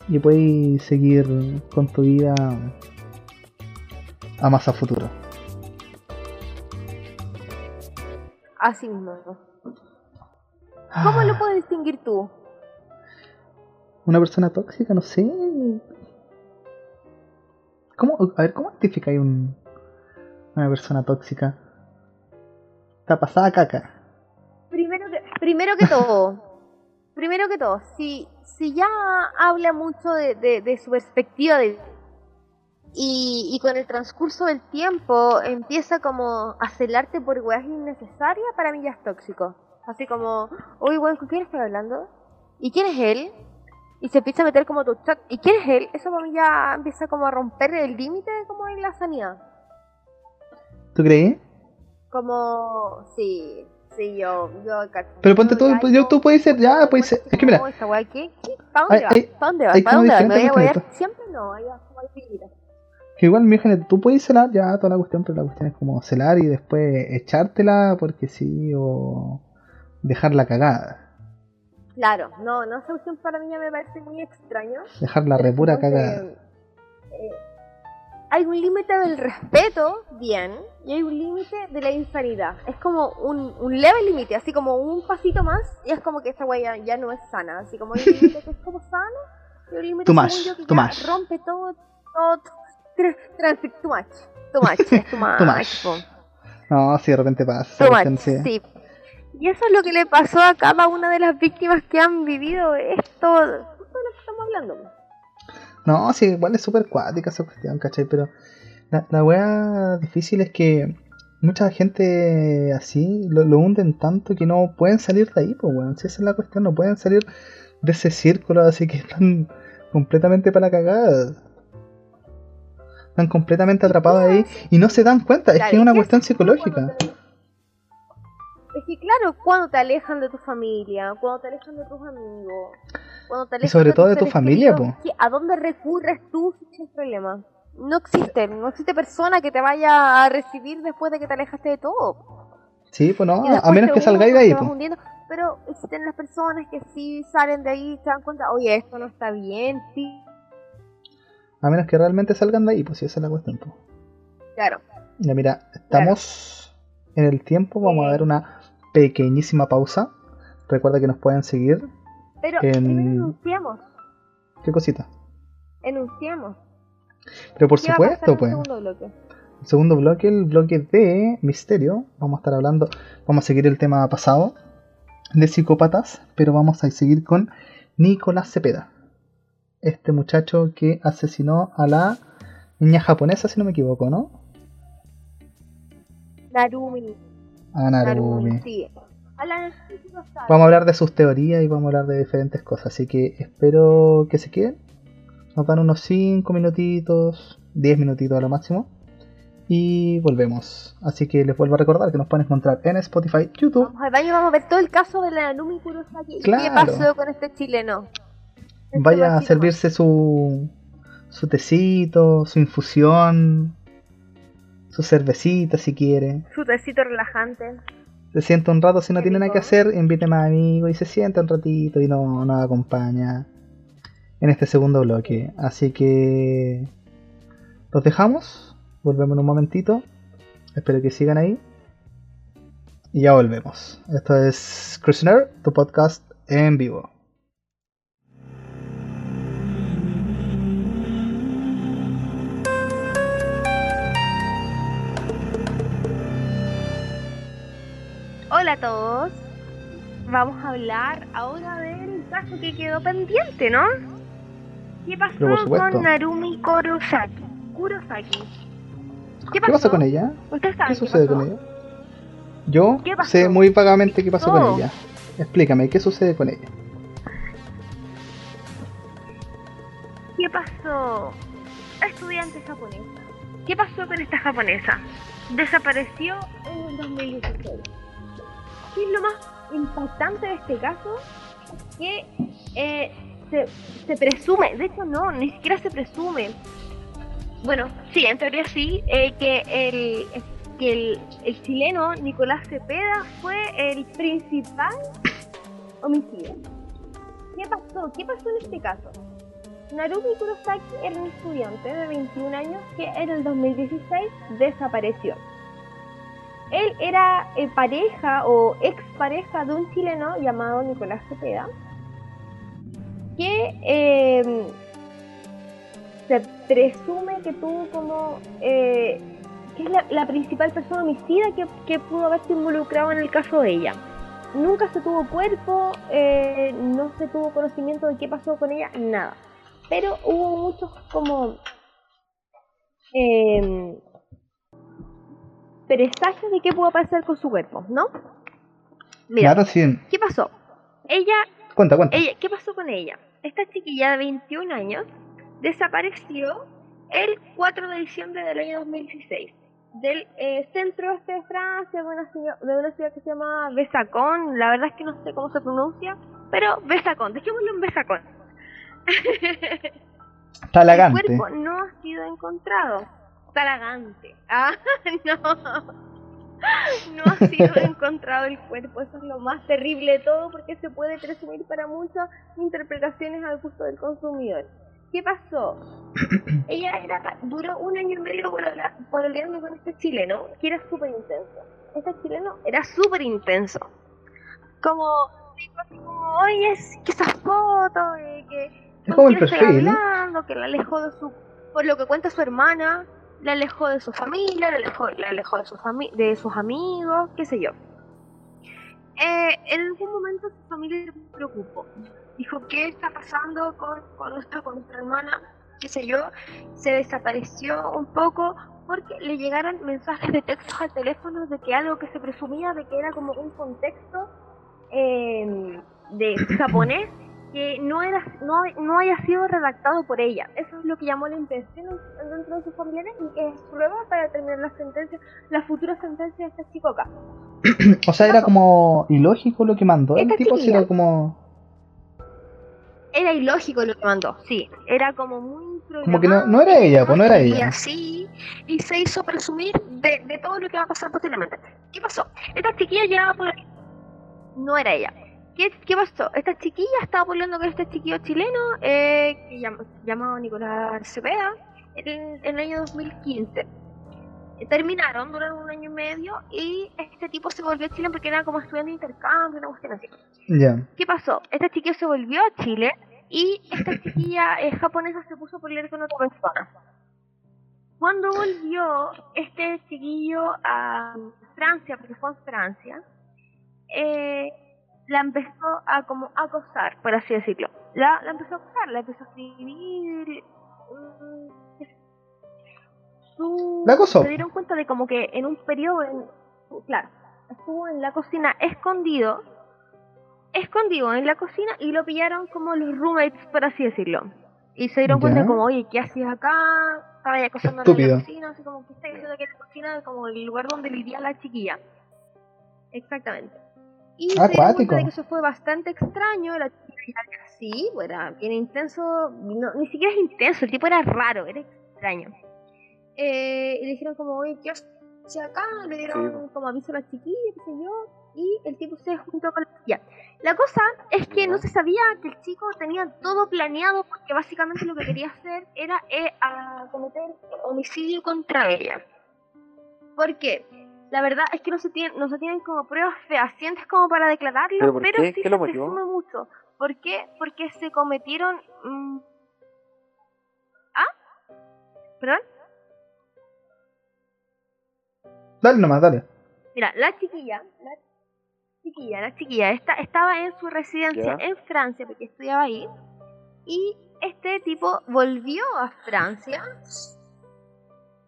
y puedes seguir con tu vida a más a futuro. Así mismo. ¿Cómo Ah. lo puedes distinguir tú? Una persona tóxica, no sé. ¿Cómo, a ver, ¿cómo identificáis un, una persona tóxica? Está pasada caca. Primero que, primero que todo, primero que todo, si, si ya habla mucho de, de- de su perspectiva de y, y con el transcurso del tiempo empieza como a celarte por weas innecesarias, para mí ya es tóxico. Así como, uy, weón, ¿con quién estoy hablando? ¿Y quién es él? Y se empieza a meter como tu chat. ¿Y quién es él? Eso para mí ya empieza como a romper el límite como en la sanidad. ¿Tú crees? Como, sí, sí, yo, yo. Pero ponte tú, yo, tú puedes ser, ya, puedes ser. Es que mira. ¿Para dónde Hay- vas? hay- ¿Para dónde vas? hay ¿Para como dónde vas? ¿Me voy a siempre? No, hay límites. Que igual, imagínate, tú puedes celar ya toda la cuestión, pero la cuestión es como celar y después echártela porque sí o dejarla cagada. Claro, no, no esa cuestión para mí ya me parece muy extraño. Dejarla re pura cagada. Eh, hay un límite del respeto, bien, y hay un límite de la insanidad. Es como un, un leve límite, así como un pasito más, y es como que esta weá ya, ya no es sana. Así como hay un límite que es como sano, y un límite que ya rompe todo, todo, tr- too much, too much, es too much, Too much. po. No, si de repente pasa. Too much, sí. sí. Y eso es lo que le pasó a cada una de las víctimas que han vivido esto, de lo que estamos hablando. No, sí, igual es súper cuática esa cuestión, ¿cachai? Pero la, la wea difícil es que mucha gente así lo, lo hunden tanto que no pueden salir de ahí, pues weón. Si esa es la cuestión, no pueden salir de ese círculo, así que están completamente para la cagada. Están completamente atrapados ahí y no se dan cuenta, es que es ¿y una cuestión psicológica. te- Es que claro, cuando te alejan de tu familia, cuando te alejan de tus amigos, cuando te alejan sobre todo de tu familia, queridos, ¿qué- ¿a dónde recurres tú si tienes problemas? No existe, no existe persona que te vaya a recibir después de que te alejaste de todo. Sí, pues no, Y a menos que salgáis de ahí, pues. hundiendo, pero existen las personas que sí salen de ahí y se dan cuenta, oye, esto no está bien, sí, A menos que realmente salgan de ahí, pues sí, esa es la cuestión. pues. claro. Ya mira, estamos en el tiempo, vamos a dar una pequeñísima pausa. Recuerda que nos pueden seguir. Pero En- enunciamos, ¿Qué cosita? enunciamos. Pero por ¿Qué va a pasar en supuesto, el pues. segundo bloque? El segundo bloque, el bloque de misterio. Vamos a estar hablando, vamos a seguir el tema pasado de psicópatas, pero vamos a seguir con Nicolás Cepeda. Este muchacho que asesinó a la niña japonesa, si no me equivoco, ¿no? Narumi. Ah, Narumi. sí. A la- Vamos a hablar de sus teorías y vamos a hablar de diferentes cosas, así que espero que se queden. Nos dan unos 5 minutitos, 10 minutitos a lo máximo. Y volvemos. Así que les vuelvo a recordar que nos pueden encontrar en Spotify, YouTube. Vamos al baño vamos a ver todo el caso de la Narumi Kurosaki. ¿Qué Claro. pasó con este chileno? Este Vaya a servirse su, su tecito, su infusión, su cervecita si quiere. Su tecito relajante. Se sienta un rato si no tiene nada que hacer, invite más amigos y se sienta un ratito y no- nos acompaña en este segundo bloque. Así que los dejamos, volvemos en un momentito. Espero que sigan ahí. Y ya volvemos. Esto es Cruisener, tu podcast en vivo. Hola a todos. Vamos a hablar ahora del caso que quedó pendiente, ¿no? ¿Qué pasó con Narumi Kurosaki? Kurosaki. ¿Qué pasó? ¿Qué pasa con ella? ¿Usted sabe ¿Qué sucede pasó? con ella? Yo sé muy vagamente qué pasó con ella. Explícame, ¿qué sucede con ella? ¿Qué pasó? Estudiante japonesa. ¿Qué pasó con esta japonesa? Desapareció en el 2016. ¿Qué es lo más impactante de este caso? Que eh, se, se presume, de hecho no, ni siquiera se presume. Bueno, sí, en teoría sí, eh, que, el, que el, el chileno Nicolás Cepeda fue el principal homicida. ¿Qué pasó? ¿Qué pasó en este caso? Narumi Kurosaki era un estudiante de 21 años que en el 2016 desapareció. Él era eh, pareja o ex pareja de un chileno llamado Nicolás Cepeda, que eh, se presume que tuvo como eh, que es la, principal persona homicida que, pudo haberse involucrado en el caso de ella. Nunca se tuvo cuerpo, eh, no se tuvo conocimiento de qué pasó con ella, nada pero hubo muchos como eh, presagios de qué pudo pasar con su cuerpo, ¿no? Mira, Claro, sí. ¿qué pasó? Ella, Cuenta, cuenta. ella, ¿qué pasó con ella? Esta chiquilla de 21 años desapareció el 4 de diciembre del año 2016 del eh, centro este de Francia, de una, ciudad, de una ciudad que se llama Besacón, la verdad es que no sé cómo se pronuncia, pero Besacón, dejémoslo en Besacón. Está El cuerpo no ha sido encontrado. Talagante. Ah, no. No ha sido encontrado el cuerpo. Eso es lo más terrible de todo porque se puede presumir para muchas interpretaciones al gusto del consumidor. ¿Qué pasó? Ella era, duró un año y medio pololeando con este chileno que era súper intenso. Este chileno era súper intenso. Como, dijo así como, oye, es que esas fotos, eh, que Es como el ¿Con quién estoy perfil. hablando? Que la alejó de su, por lo que cuenta su hermana, la alejó de su familia, la alejó, la alejó de, su fami- de sus amigos, qué sé yo. Eh, en algún momento su familia se preocupó. Dijo, ¿qué está pasando con, con, nuestra, con nuestra hermana? qué sé yo. Se desapareció un poco porque le llegaron mensajes de textos al teléfono de que algo que se presumía de que era como un contexto eh, de japonés que no era no, no haya sido redactado por ella. Eso es lo que llamó la intención en- dentro de sus familiares y que es prueba para determinar la sentencia, la futura sentencia de este chico acá. O sea, era como ilógico lo que mandó el Esta tipo, chiquilla. era como. Era ilógico lo que mandó, sí. Era como muy Como que no- no era ella, pues, no era Y ella. así, y se hizo presumir de, de todo lo que va a pasar posteriormente. ¿Qué pasó? Esta chiquilla llevaba por No era ella. ¿Qué, qué pasó? Esta chiquilla estaba volviendo con este chiquillo chileno eh, que llam- llamado Nicolás Cepeda en, en el año 2015. Eh, Terminaron, duraron un año y medio y este tipo se volvió a Chile porque era como estudiante de intercambio, una cuestión así. Ya. ¿Qué pasó? Este chiquillo se volvió a Chile y esta chiquilla eh, japonesa se puso a pelear con otra persona. Cuando volvió este chiquillo a Francia, porque fue en Francia, eh, la empezó a como acosar, por así decirlo. La, la empezó a acosar, la empezó a escribir. mm, su- La acosó. se dieron cuenta de como que en un periodo, en- claro, estuvo en la cocina escondido, escondido en la cocina y lo pillaron como los roommates, por así decirlo. Y se dieron cuenta Ya. como, oye, ¿qué hacías acá? Estaba ya acosando en la cocina, así como que está diciendo que la cocina es como el lugar donde vivía la chiquilla. Exactamente. Y se Acuático. cuenta de que eso fue bastante extraño, la chiquilla era así, era bien intenso, no, ni siquiera es intenso, el tipo era raro, era extraño. Eh, y le dijeron como, oye, ¿qué haces acá? Le dieron Sí. como aviso a la chiquilla, qué sé yo, y el tipo se juntó con la chiquilla. La cosa es que no se sabía que el chico tenía todo planeado porque básicamente lo que quería hacer era eh, a cometer homicidio contra ella. ¿Por qué? La verdad es que no se tienen, no se tienen como pruebas fehacientes como para declararlo, ¿Pero pero, sí ¿Qué se presume mucho. ¿Por qué? Porque se cometieron... mm, ¿Ah? ¿Perdón? Dale nomás, dale. Mira, la chiquilla, la chiquilla, la chiquilla, esta, estaba en su residencia Ya. en Francia porque estudiaba ahí. Y este tipo volvió a Francia.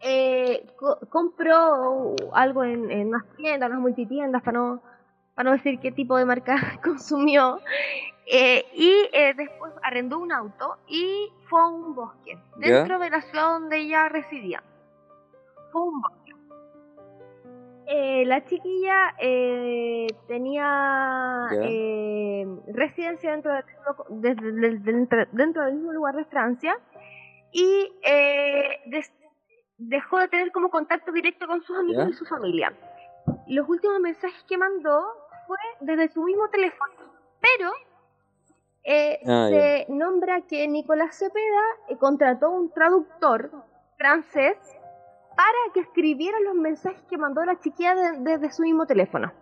Eh, co- compró algo en, en unas tiendas, unas multitiendas, para no, para no decir qué tipo de marca consumió. eh, y eh, después arrendó un auto y fue a un bosque, Ya. dentro de la ciudad donde ella residía. Fue un bosque. Eh, la chiquilla eh, tenía Ya. eh, residencia dentro, de- de- de- de- dentro, dentro del mismo lugar de Francia y eh, des- dejó de tener como contacto directo con sus amigos Ya. y su familia. Los últimos mensajes que mandó fue desde su mismo teléfono, pero eh, Ah, se nombra que Nicolás Cepeda eh, contrató un traductor francés para que escribiera los mensajes que mandó la chiquilla de- desde su mismo teléfono.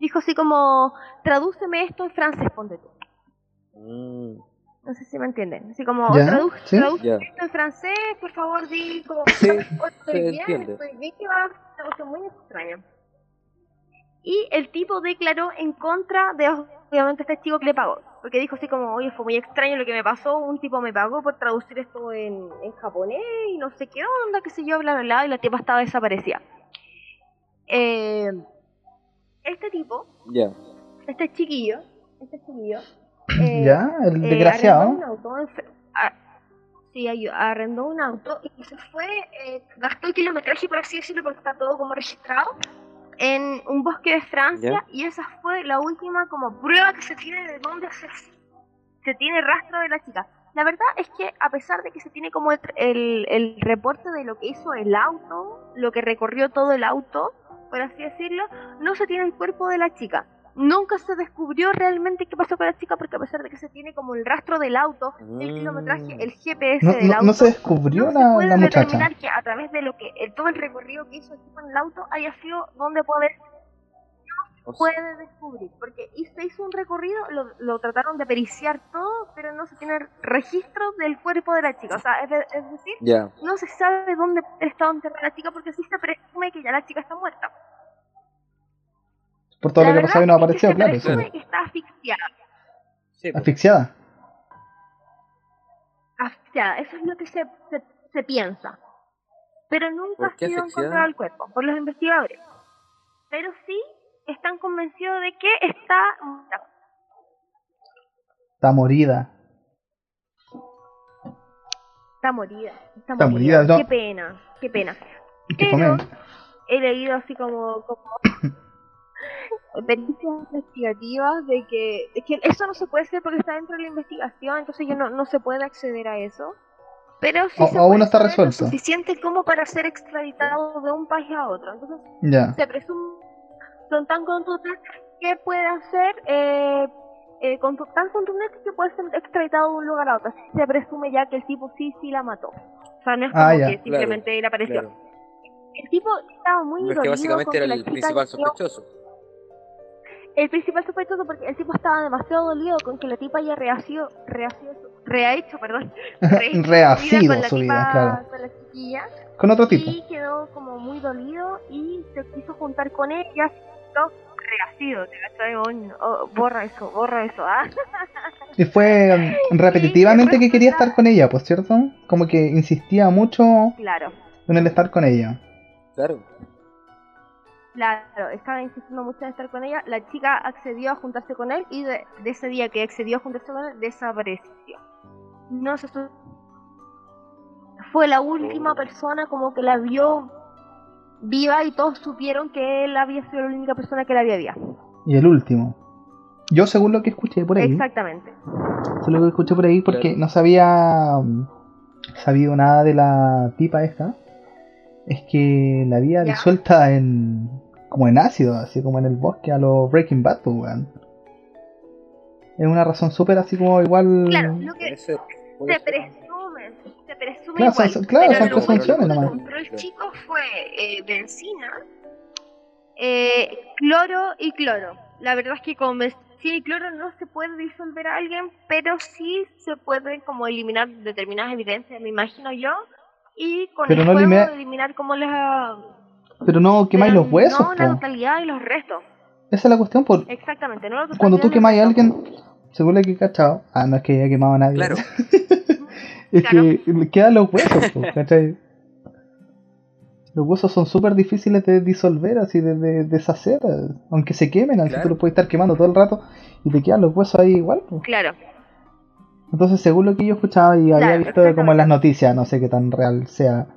Dijo así como, tradúceme esto en francés, ponte tú. Mm, No sé si me entienden. Así como, ¿Ya? tradu ¿Sí? esto en francés, por favor, di como, Sí, "Oh, estoy bien, entiende. estoy bien, que va, una cosa muy extraña. Y el tipo declaró en contra de, obviamente, este chico que le pagó. Porque dijo así como, oye, fue muy extraño lo que me pasó, un tipo me pagó por traducir esto en, en japonés y no sé qué onda, qué sé yo, bla, bla, bla, y la tipa estaba desaparecida. Eh, este tipo, Ya. este chiquillo, este chiquillo, eh, ¿Ya? El eh, desgraciado. arrendó un auto en Fr- sí, arrendó un auto y se fue, eh, gastó el kilometraje, por así decirlo, porque está todo como registrado, en un bosque de Francia y esa fue la última como prueba que se tiene de dónde se, se tiene rastro de la chica. La verdad es que a pesar de que se tiene como el, el, el reporte de lo que hizo el auto, lo que recorrió todo el auto, por así decirlo, no se tiene el cuerpo de la chica. Nunca se descubrió realmente qué pasó con la chica porque a pesar de que se tiene como el rastro del auto, el kilometraje, el GPS No, del no- auto, no se descubrió no se puede la muchacha. determinar que a través de lo que el, todo el recorrido que hizo el tipo en el auto haya sido donde poder O sea, puede descubrir porque se hizo un recorrido lo, lo trataron de periciar todo pero no se tiene registro del cuerpo de la chica. O sea es, de- es decir no se sabe dónde estaba enterrada la chica porque sí se presume que ya la chica está muerta Por todo La lo que pasó y no es que apareció, se claro. que está asfixiada Sí, pues. Asfixiada. asfixiada eso es lo que se, se, se piensa pero nunca ¿Por ha sido asfixiada? encontrado el cuerpo por los investigadores pero sí están convencidos de que está. Está morida. Está morida. Está, Está morida. morida, no. Qué pena, qué pena. Qué Pero he leído así como, como pericias investigativas de que, de que eso no se puede hacer porque está dentro de la investigación, entonces yo no, no se puede acceder a eso. Pero sí O- se aún puede no está saber lo resuelto. suficiente como para ser extraditado de un país a otro. Entonces Ya. se presume son tan contundentes que puede ser eh, eh, con- tan contundentes que puede ser extraditado de un lugar a otro. Se presume ya que el tipo sí, sí la mató. O sea, no es como Ah, ya. que simplemente él apareció. Claro. El tipo estaba muy Es que básicamente era el principal sospechoso. El principal sospechoso porque el tipo estaba demasiado dolido con que la tipa haya rehacido, rehacido su- rehecho, perdón, rehecho su Rehacido vida con la su vida, tipa- claro. con la chiquilla. Con otro tipo. Y quedó como muy dolido y se quiso juntar con ella. Quedó rehacido, te cachai? Oh, oh, borra eso, borra eso. ¿ah? Y fue mm, repetitivamente que quería estar con ella, pues, ¿cierto? Como que insistía mucho Claro. en el estar con ella. Claro. Claro, estaba insistiendo mucho en estar con ella. La chica accedió a juntarse con él y de, de ese día que accedió a juntarse con él, desapareció. No se su- Fue la última persona como que la vio viva y todos supieron que él había sido la única persona que la había visto. Y el último. Yo, según lo que escuché por ahí, Exactamente. según lo que escuché por ahí, porque Claro. no sabía mm, sabido nada de la tipa esta, es que la había disuelta en. Como en ácido, así como en el bosque a los Breaking Bad, pues, weón. Es una razón súper así como igual. Claro, lo que se presume, se presume Claro, igual, son- claro, pero son lo presunciones único que nomás. compró el chico fue eh, benzina, eh, cloro y cloro. La verdad es que con benzina y cloro no se puede disolver a alguien, pero sí se puede como eliminar determinadas evidencias, me imagino yo, y con Pero el no fuego elimina- eliminar como la... Pero no quemáis pero los huesos, No la po. totalidad y los restos. Esa es la cuestión, por Exactamente, no la cuando tú quemáis a alguien, según lo que he cachado, ah, no es que haya quemado a nadie, Claro. es Claro. que le quedan los huesos, po, ¿cachai? Los huesos son súper difíciles de disolver, así de, de deshacer, aunque se quemen, así Claro. tú los puedes estar quemando todo el rato y te quedan los huesos ahí igual. po. Claro, Entonces, según lo que yo escuchaba y había visto como en las noticias, no sé qué tan real sea,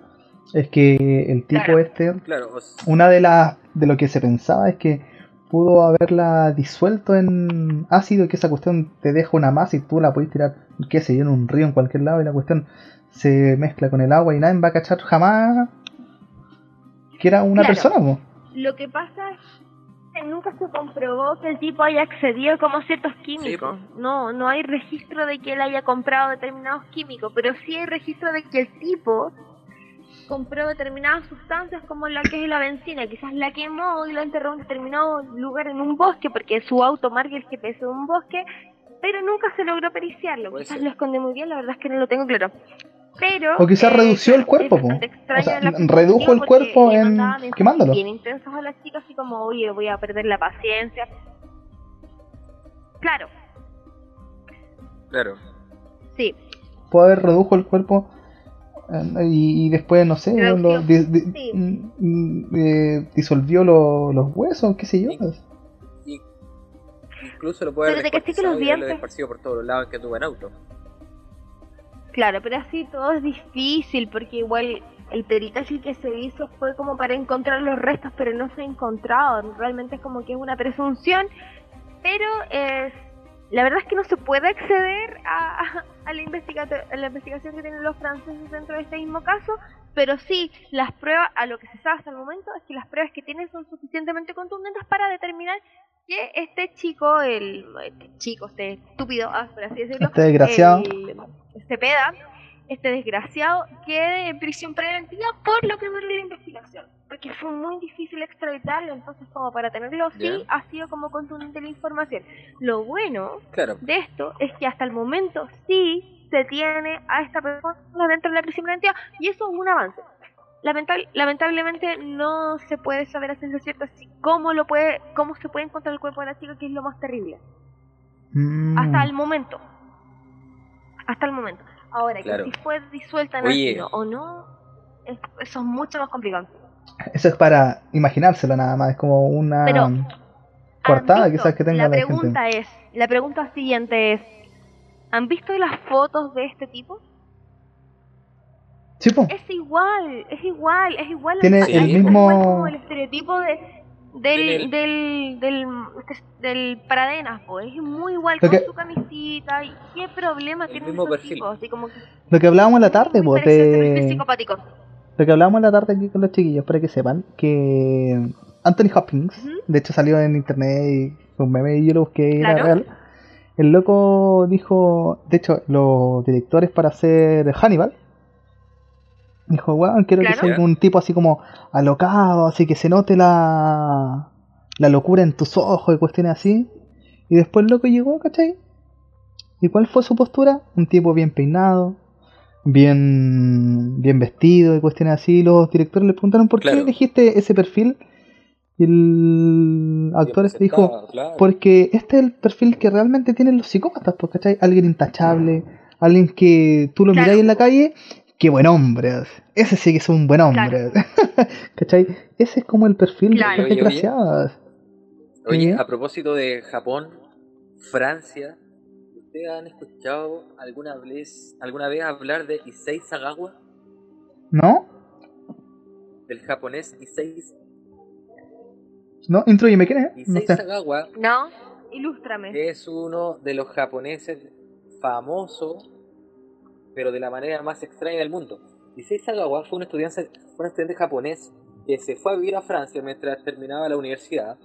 es que el tipo Claro. este Claro, o sea, una de las de lo que se pensaba es que pudo haberla disuelto en ácido y que esa cuestión te deja una masa y tú la puedes tirar, qué sé yo, en un río en cualquier lado y la cuestión se mezcla con el agua y nadie va a cachar jamás que era una Claro. persona, po. Lo que pasa es que nunca se comprobó que el tipo haya accedido como a ciertos químicos. No, no hay registro de que él haya comprado determinados químicos, pero sí hay registro de que el tipo compró determinadas sustancias como la que es la benzina, quizás la quemó y la enterró en determinado lugar en un bosque, porque su auto marca el GPS de un bosque, pero nunca se logró periciarlo. Puede Quizás ser. lo esconde muy bien, la verdad es que no lo tengo claro. Pero, O quizás eh, redució el cuerpo, O sea, redujo el cuerpo en quemándolo. Bien intensos a las chicas, así como, oye, voy a perder la paciencia. Claro, claro. sí, Pudo haber redujo el cuerpo y, y después, no sé, Redució, lo- di- di- sí. mm, mm, eh, disolvió lo- los huesos, qué sé yo. Y incluso lo puede haber los esparcido por todos lados que tuvo en auto. claro, pero así todo es difícil porque igual el peritaje que se hizo fue como para encontrar los restos, pero no se ha encontrado. Realmente es como que es una presunción, pero es la verdad es que no se puede acceder a, a la, a la investigación que tienen los franceses dentro de este mismo caso, pero sí, las pruebas, a lo que se sabe hasta el momento, es que las pruebas que tienen son suficientemente contundentes para determinar que este chico, el este chico, este estúpido, ah, por así decirlo, Este desgraciado. el Cepeda, este desgraciado, quede en prisión preventiva por lo que duele la investigación. Porque fue muy difícil extraditarlo, entonces como para tenerlo sí, Ya. ha sido como contundente la información. Lo bueno Claro. de esto es que hasta el momento sí se tiene a esta persona dentro de la prisión preventiva y eso es un avance. Lamental- lamentablemente no se puede saber a ciencia cierta si cómo lo puede, cómo se puede encontrar el cuerpo de la chica, que es lo más terrible. Mm. Hasta el momento. Hasta el momento. Ahora, Claro. que si fue disuelta en Oye. ácido o no, es- eso es mucho más complicado. Eso es para imaginárselo nada más, es como una Pero, coartada ¿Han visto? quizás que tenga la la, gente. pregunta es, la pregunta siguiente es, ¿han visto las fotos de este tipo? Sí. Es igual, es igual, es igual. al- Tiene el al- mismo- es como el estereotipo de del Tiene del del del Paradenas, po. es muy igual Lo con que- su camisita y qué problema tienen mismo esos perfil. tipos, así como que Lo que hablábamos en la tarde, perfil de... psicopático. Lo que hablábamos en la tarde aquí con los chiquillos, para que sepan, que Anthony Hopkins, de hecho salió en internet y fue un meme y yo lo busqué y era Claro. real. El loco dijo, de hecho, los directores para hacer Hannibal, dijo, weón, quiero Claro. que sea un tipo así como alocado, así que se note la, la locura en tus ojos y cuestiones así. Y después el loco llegó, ¿cachai? ¿Y cuál fue su postura? Un tipo bien peinado, bien, bien vestido y cuestiones así. Los directores le preguntaron por qué elegiste ese perfil. Y el actor este dijo, claro. porque este es el perfil que realmente tienen los psicópatas, pues, ¿cachai? Alguien intachable, alguien que tú lo Claro. miráis en la calle, qué buen hombre. Ese sí que es un buen hombre. ¿Cachai? Ese es como el perfil Claro. de los Oye, oye. desgraciados. Oye, ¿Sí? a propósito de Japón, Francia, ¿ustedes han escuchado alguna vez, alguna vez hablar de Issei Sagawa? ¿No? Del japonés Issei, ¿No? Intrúyeme, ¿quién es? No Issei sé. Sagawa ¿No? Ilústrame. es uno de los japoneses famosos, pero de la manera más extraña del mundo. Issei Sagawa fue un estudiante, un estudiante japonés que se fue a vivir a Francia mientras terminaba la universidad.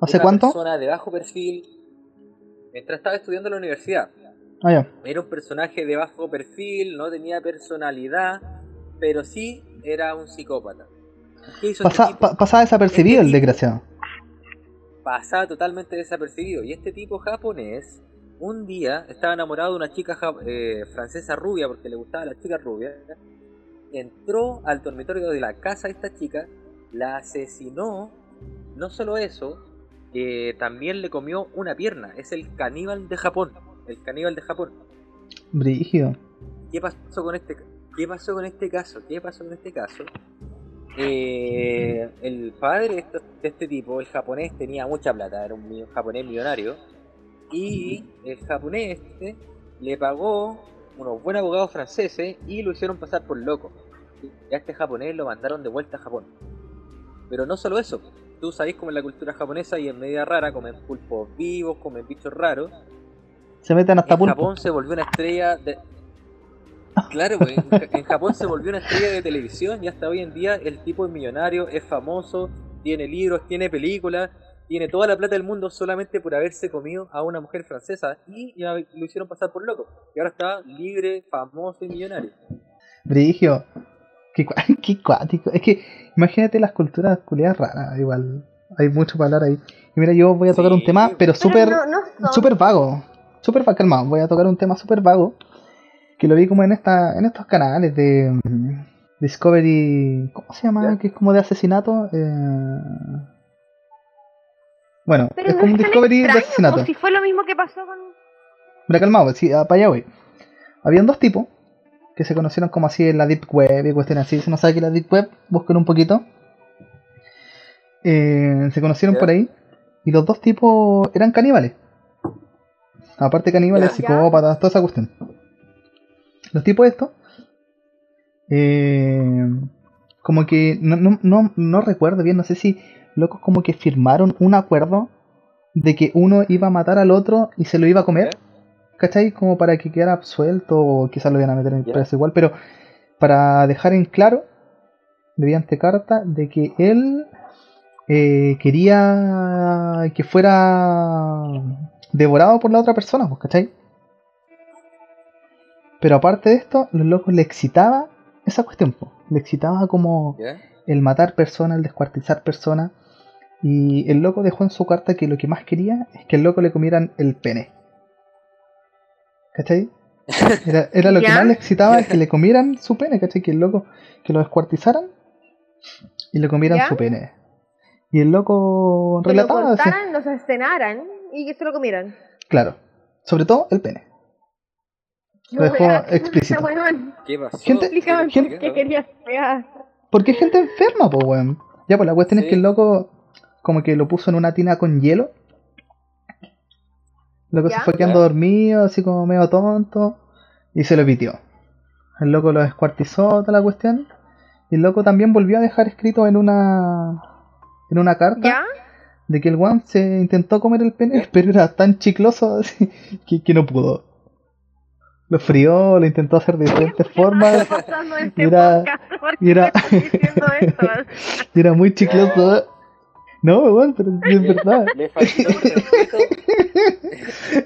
¿Hace una cuánto? persona de bajo perfil mientras estaba estudiando en la universidad. Ah, ya. Era un personaje de bajo perfil, no tenía personalidad, pero sí era un psicópata. ¿Qué hizo Pasa- este pa- pasaba desapercibido Este el desgraciado. Pasaba totalmente desapercibido. Y este tipo japonés, un día, estaba enamorado de una chica eh, francesa rubia, porque le gustaba la chica rubia. Entró al dormitorio de la casa de esta chica, la asesinó. No solo eso, que también le comió una pierna. Es el caníbal de Japón. El caníbal de Japón. Brígido. ¿Qué pasó con este qué pasó con este caso? ¿Qué pasó con este caso? Eh, el padre de este, de este tipo, el japonés, tenía mucha plata, era un japonés millonario. Y el japonés este le pagó unos buenos abogados franceses y lo hicieron pasar por loco. Y a este japonés lo mandaron de vuelta a Japón. Pero no solo eso, tú sabés como en la cultura japonesa y en media rara comen pulpos vivos, comen bichos raros. Se meten hasta En pulpo. Japón se volvió una estrella de... Claro, en Ja- en Japón se volvió una estrella de televisión y hasta hoy en día el tipo es millonario, es famoso, tiene libros, tiene películas, tiene toda la plata del mundo solamente por haberse comido a una mujer francesa y ya lo hicieron pasar por loco. Y ahora está libre, famoso y millonario. Brigio. Qué, qué cuático. Es que imagínate las culturas culiadas raras. Igual. Hay mucho para hablar ahí. Y mira, yo voy a tocar un tema, pero súper no, no son- vago. Súper va- calmado. Voy a tocar un tema súper vago. Que lo vi como en esta en estos canales de mm, Discovery. ¿Cómo se llama? ¿Ya? Que es como de asesinato. Eh... Bueno, Pero es no como un Discovery de extraño, asesinato. po, Si fue lo mismo que pasó con. Mira, calmado, sí, ah, para allá voy. Habían dos tipos que se conocieron como así en la Deep Web y cuestiones así. Si no sabe qué es la Deep Web, busquen un poquito. Eh, se conocieron Ya. por ahí y los dos tipos eran caníbales. Aparte caníbales, Ya. psicópatas, toda esa cuestión. Los tipos estos, eh, como que no, no, no, no recuerdo bien, no sé si locos como que firmaron un acuerdo de que uno iba a matar al otro y se lo iba a comer. ¿Cachai? Como para que quedara absuelto o quizás lo iban a meter en preso igual, pero para dejar en claro, mediante carta, de que él eh, quería que fuera devorado por la otra persona, pues, ¿cachai? Pero aparte de esto, los locos le excitaba esa cuestión, pues. le excitaba como el matar personas, el descuartizar personas. Y el loco dejó en su carta que lo que más quería es que el loco le comieran el pene. ¿Cachai? Era, era lo que más le excitaba que le comieran su pene, ¿cachai? Que el loco, que lo descuartizaran y le comieran ¿Ya? su pene. Y el loco Que lo relataba cortaran, los escenaran y que se lo comieran. claro, sobre todo el pene. Lo dejó qué explícito. ¿Qué pasó? Gente- Explícame gente- qué querías pegar. Porque es gente enferma, pues, weón. Ya, pues la cuestión es Sí. que el loco como que lo puso en una tina con hielo. El loco se fue quedando dormido, así como medio tonto, y se lo pitió. El loco lo descuartizó, toda la cuestión. Y el loco también volvió a dejar escrito en una en una carta ¿Ya? de que el one se intentó comer el pene, pero era tan chicloso así, que, que no pudo. Lo frió, lo intentó hacer de diferentes formas. este diciendo esto? Y era muy chicloso. No, weón, pero es verdad. Le faltó el respeto,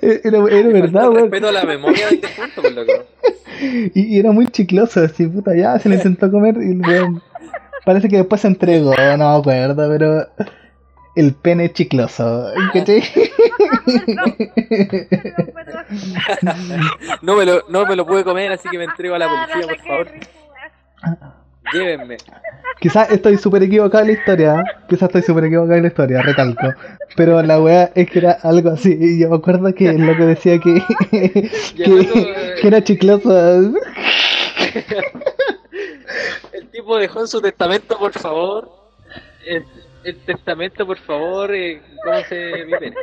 Era, era le faltó verdad, weón. respeto a la memoria de este punto, por loco. Y, y era muy chicloso, así, puta, ya se le intentó comer y el weón. Parece que después se entregó, no me acuerdo, pero. El pene chicloso. ¿cachai? No me, lo, no me lo pude comer, así que me entrego a la policía, por Qué favor. Llévenme. Quizás estoy súper equivocado en la historia. ¿eh? Quizás estoy súper equivocado en la historia, recalco. Pero la weá es que era algo así. Y yo me acuerdo que lo que decía que. El que, que era chicloso. tipo dejó en su testamento, por favor. El, el testamento, por favor, eh, ¿cómo se mi pene?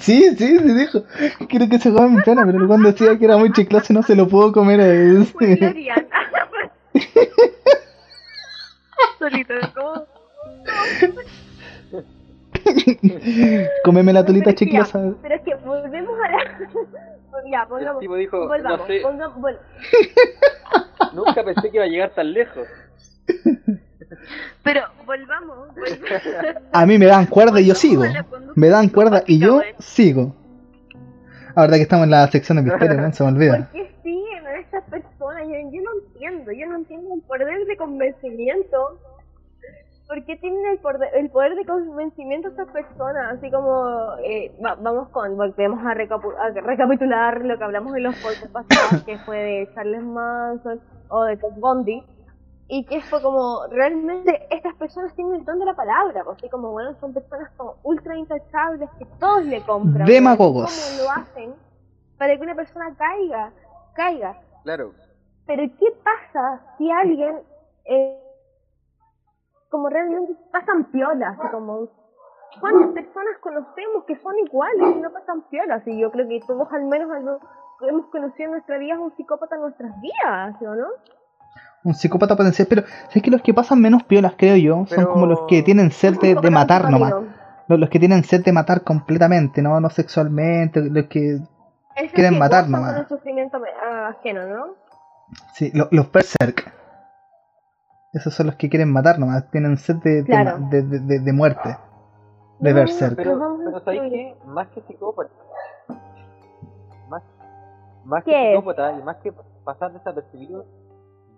Sí, sí, sí, dijo. Quiero que se coma mi pena, pero cuando decía que era muy chicloso no se lo puedo comer a él. Glorian. Solito, ¿cómo? Cómeme la tulita chiclosa. Pero es que volvemos a la. ya, El pongamos. tipo dijo, volvamos, no sé, pongamos- vol- nunca pensé que iba a llegar tan lejos. Pero volvamos. volvamos. A mí me dan cuerda y yo sigo. Me dan cuerda y yo psicopática, sigo. La verdad que estamos en la sección de misterio, ¿no? se me ¿Por olvida. qué siguen a estas personas? Yo, yo entiendo, yo no entiendo el poder de convencimiento. ¿Por qué tienen el poder, el poder de convencimiento estas personas? Así como, eh, va- vamos con, volvemos a, recapu- a recapitular lo que hablamos en los podcasts pasados, que fue de Charles Manson o de Ted Bundy. Y que fue como, realmente estas personas tienen el don de la palabra, pues, así como, bueno, son personas como ultra intachables que todos le compran. Demagogos. ¿Cómo lo hacen? Para que una persona caiga, caiga. Claro. Pero ¿qué pasa si alguien, eh, como realmente pasan piolas? Como, ¿cuántas personas conocemos que son iguales y no pasan piolas? Y yo creo que todos al menos algo hemos conocido en nuestra vida un psicópata en nuestras vidas, ¿sí o no? Un psicópata potencial, pero es que los que pasan menos piolas, creo yo, son como los que tienen sed de, matar nomás. Los, los que tienen sed de matar completamente, no, no sexualmente, los que Quieren que matar nomás. el sufrimiento ah, ajeno, ¿no? Sí, lo- los berserk. Esos son los que quieren matar nomás, tienen sed de, de Claro. de, de- de- de muerte. De No, berserk. Pero, Nos vamos a pero ¿sabéis qué? Más que psicópata. Más, más ¿Qué que psicópata y más que pasar desapercibido,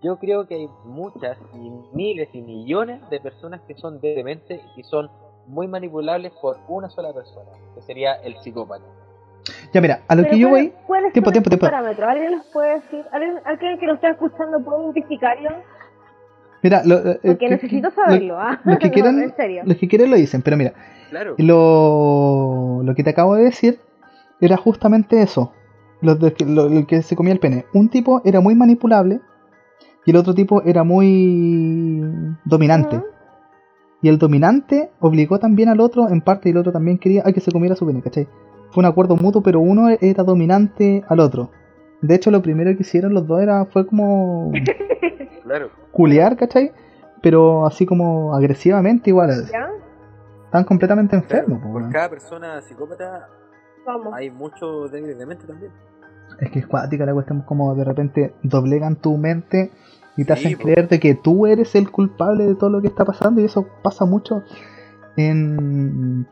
yo creo que hay muchas y miles y millones de personas que son dementes y son muy manipulables por una sola persona, que sería el psicópata. Ya mira, a lo Pero que yo ¿cuál- voy, ¿Cuáles Tiempo, tiempo, tiempo. parámetros? ¿Alguien los puede decir? ¿Alguien, alguien que nos está escuchando puede identificarlo? mira, lo, eh, Porque que- necesito que- saberlo, ¿ah? los que No, quieran- en serio. Los que quieren lo dicen, pero mira, Claro. lo, lo que te acabo de decir era justamente eso. Lo, de que- lo- lo que se comía el pene. Un tipo era muy manipulable y el otro tipo era muy dominante. Y el dominante obligó también al otro, en parte, y el otro también quería a que se comiera su pene, ¿cachai? Fue un acuerdo mutuo, pero uno era dominante al otro. De hecho, lo primero que hicieron los dos era fue como Claro. culear, ¿cachai? Pero así como agresivamente igual. ¿Ya? Están completamente enfermos, Por cada persona psicópata ¿Cómo? hay muchos débiles de mente también. Es que es cuática la cuestión, como de repente doblegan tu mente y te Sí, hacen creer de que tú eres el culpable de todo lo que está pasando y eso pasa mucho en,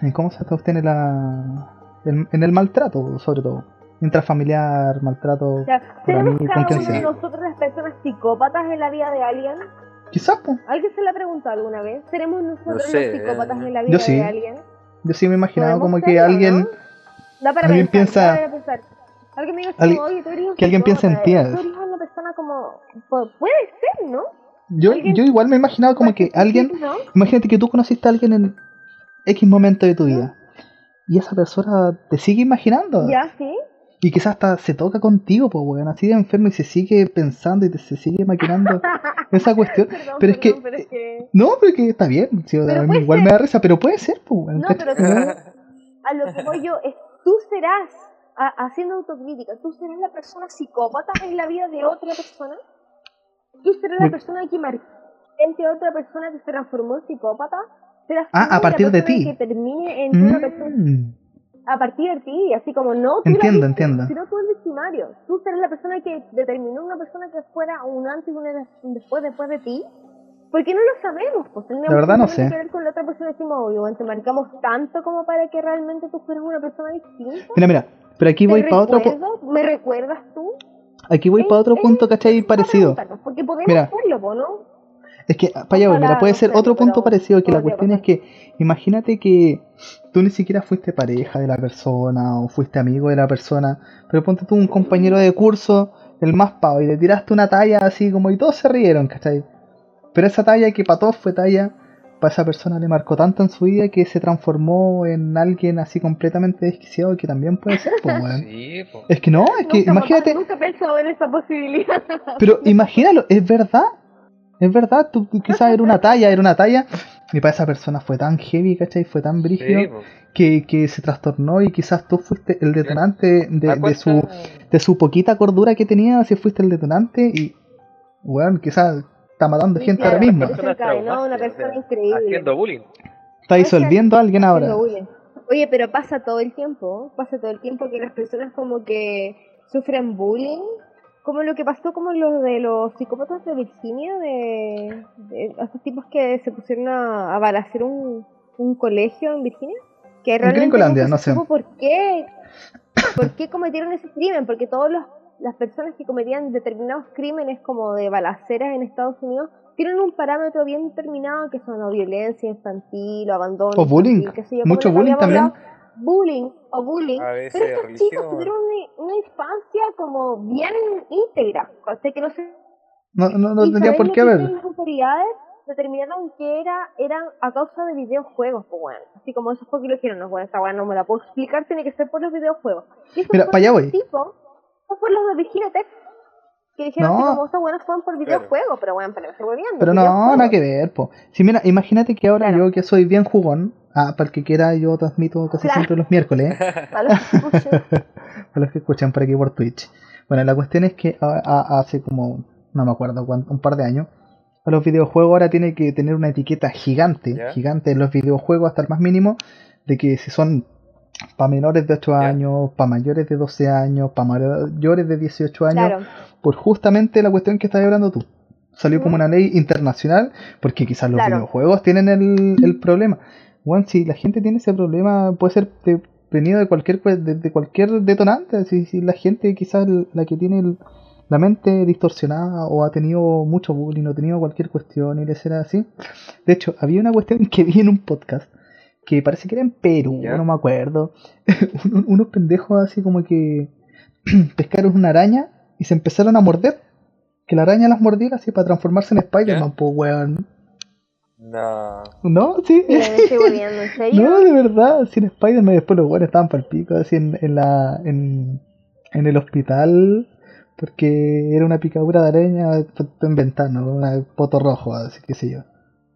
en ¿cómo se sostiene la en, en el maltrato sobre todo intrafamiliar maltrato por ¿tenemos cada uno de nosotros las personas psicópatas en la vida de alguien? quizás pues ¿Alguien se la ha preguntado alguna vez? ¿Tenemos nosotros No sé, los psicópatas eh, en la vida yo sí. de alguien? yo sí me imaginaba ¿Podemos como que alguien no? Da para alguien pensar, piensa- da para pensar. Alguien me diga como, oye, tú eres un que alguien piensa en ti, Tú eres una persona como... pu- Puede ser, ¿no? yo alguien- yo igual me imaginaba como que alguien imagínate que tú conociste a alguien en X momento de tu vida y esa persona te sigue imaginando Ya, sí. Y quizás hasta se toca contigo, pues, weón, así de enfermo y se sigue pensando y te, se sigue maquinando esa cuestión. Perdón, Pero es que- pero es que... No, pero que está bien, sí, igual ser. me da risa, pero puede ser, pues, weón. No, pero a lo que voy yo es, tú serás, a- haciendo autocrítica, tú serás la persona psicópata en la vida de otra persona. Tú serás la persona que marcó a otra persona que se transformó en psicópata. Serás Ah, tú a la partir de ti. Que termine en una persona Mm, a partir de ti, así como no tú la Entiendo, víctima, entiendo. sino tú el victimario. Tú serás la persona que determinó una persona que fuera un antes y un después después de ti. Porque no lo sabemos, pues tenemos La verdad no sé. que ver con la otra persona y decimos, oye, te marcamos tanto como para que realmente tú fueras una persona distinta. Mira, mira, pero aquí ¿Te voy para otro, pu- recuerdo? ¿Me recuerdas tú? aquí voy para otro punto, ¿cachai? Parecido. Porque podemos Mira. hacerlo, ¿no? Es que, para allá voy, mira, puede ser otro punto parecido, que la cuestión es que, imagínate que tú ni siquiera fuiste pareja de la persona o fuiste amigo de la persona, pero ponte tú un compañero de curso, el más pavo, y le tiraste una talla así como y todos se rieron, ¿cachai? Pero esa talla que para todos fue talla, para esa persona le marcó tanto en su vida que se transformó en alguien así completamente desquiciado que también puede ser, pues. Sí, po. Es que no, es que Nunca, imagínate, Nunca he pensado en esa posibilidad. pero imagínalo, es verdad, es verdad, tú quizás era una talla, era una talla, y para esa persona fue tan heavy, ¿cachai? Fue tan brígido Sí, que, que se trastornó y quizás tú fuiste el detonante de, su, de su poquita cordura que tenía, si fuiste el detonante y, weón, quizás está matando Sí, gente claro, ahora mismo. una persona increíble. Haciendo bullying. Está disolviendo a alguien ahora. Bullying. Oye, pero pasa todo el tiempo, pasa todo el tiempo que las personas como que sufren bullying, como lo que pasó como lo de los psicópatas de Virginia, de, de estos tipos que se pusieron a, a balacer un, un colegio en Virginia, que realmente nunca no sé. por qué, por qué cometieron ese crimen, porque todas las personas que cometían determinados crímenes como de balaceras en Estados Unidos tienen un parámetro bien determinado que son o violencia infantil o abandono O bullying. infantil, yo, Mucho bullying también. hablado, bullying o bullying pero estos chicos tuvieron una, una infancia como bien íntegra o sea que no se No, no, no tendría ¿sabes por qué haber. las autoridades determinaron que era eran a causa de videojuegos, pues bueno. Así como esos fue que lo dijeron, no, bueno, esta weá no me la puedo explicar, tiene que ser por los videojuegos. Y Mira, fueron pa' allá los voy. tipos, esos fueron los de Virginia Tech, que dijeron No. que como estos buenos fueron por videojuegos, pero bueno, pero me estoy volviendo. Pero no, nada que ver, po. Si mira, imagínate que ahora Claro. yo que soy bien jugón, ah, para el que quiera yo transmito casi Claro. siempre los miércoles, Para los que escuchen. para los que escuchan por aquí por Twitch. Bueno, la cuestión es que a- a- hace como, no me acuerdo, cuánto, un par de años, a los videojuegos ahora tiene que tener una etiqueta gigante, Ya. gigante en los videojuegos hasta el más mínimo, de que si son para menores de 8 Ya. años, para mayores de 12 años, para mayores de 18 años, Claro. por justamente la cuestión que estás hablando tú. Salió como una ley internacional, porque quizás los Claro. videojuegos tienen el, el problema. Bueno, si la gente tiene ese problema, puede ser de- venido de cualquier de, de cualquier detonante. Si, si la gente quizás la que tiene el- la mente distorsionada o ha tenido mucho bullying o ha tenido cualquier cuestión y le será así. De hecho, había una cuestión que vi en un podcast que parece que era en Perú, Ya. no me acuerdo. Un- unos pendejos así como que pescaron una araña y se empezaron a morder. Que la araña las mordiera así para transformarse en Spider-Man, pues weón. No. ¿No? Sí. Mira, me estoy volviendo, ¿en serio? No, de verdad, sin Spider-Man y después los weones estaban para el pico, así en, en la en, en el hospital, porque era una picadura de araña en ventana, una poto rojo, así que sé yo.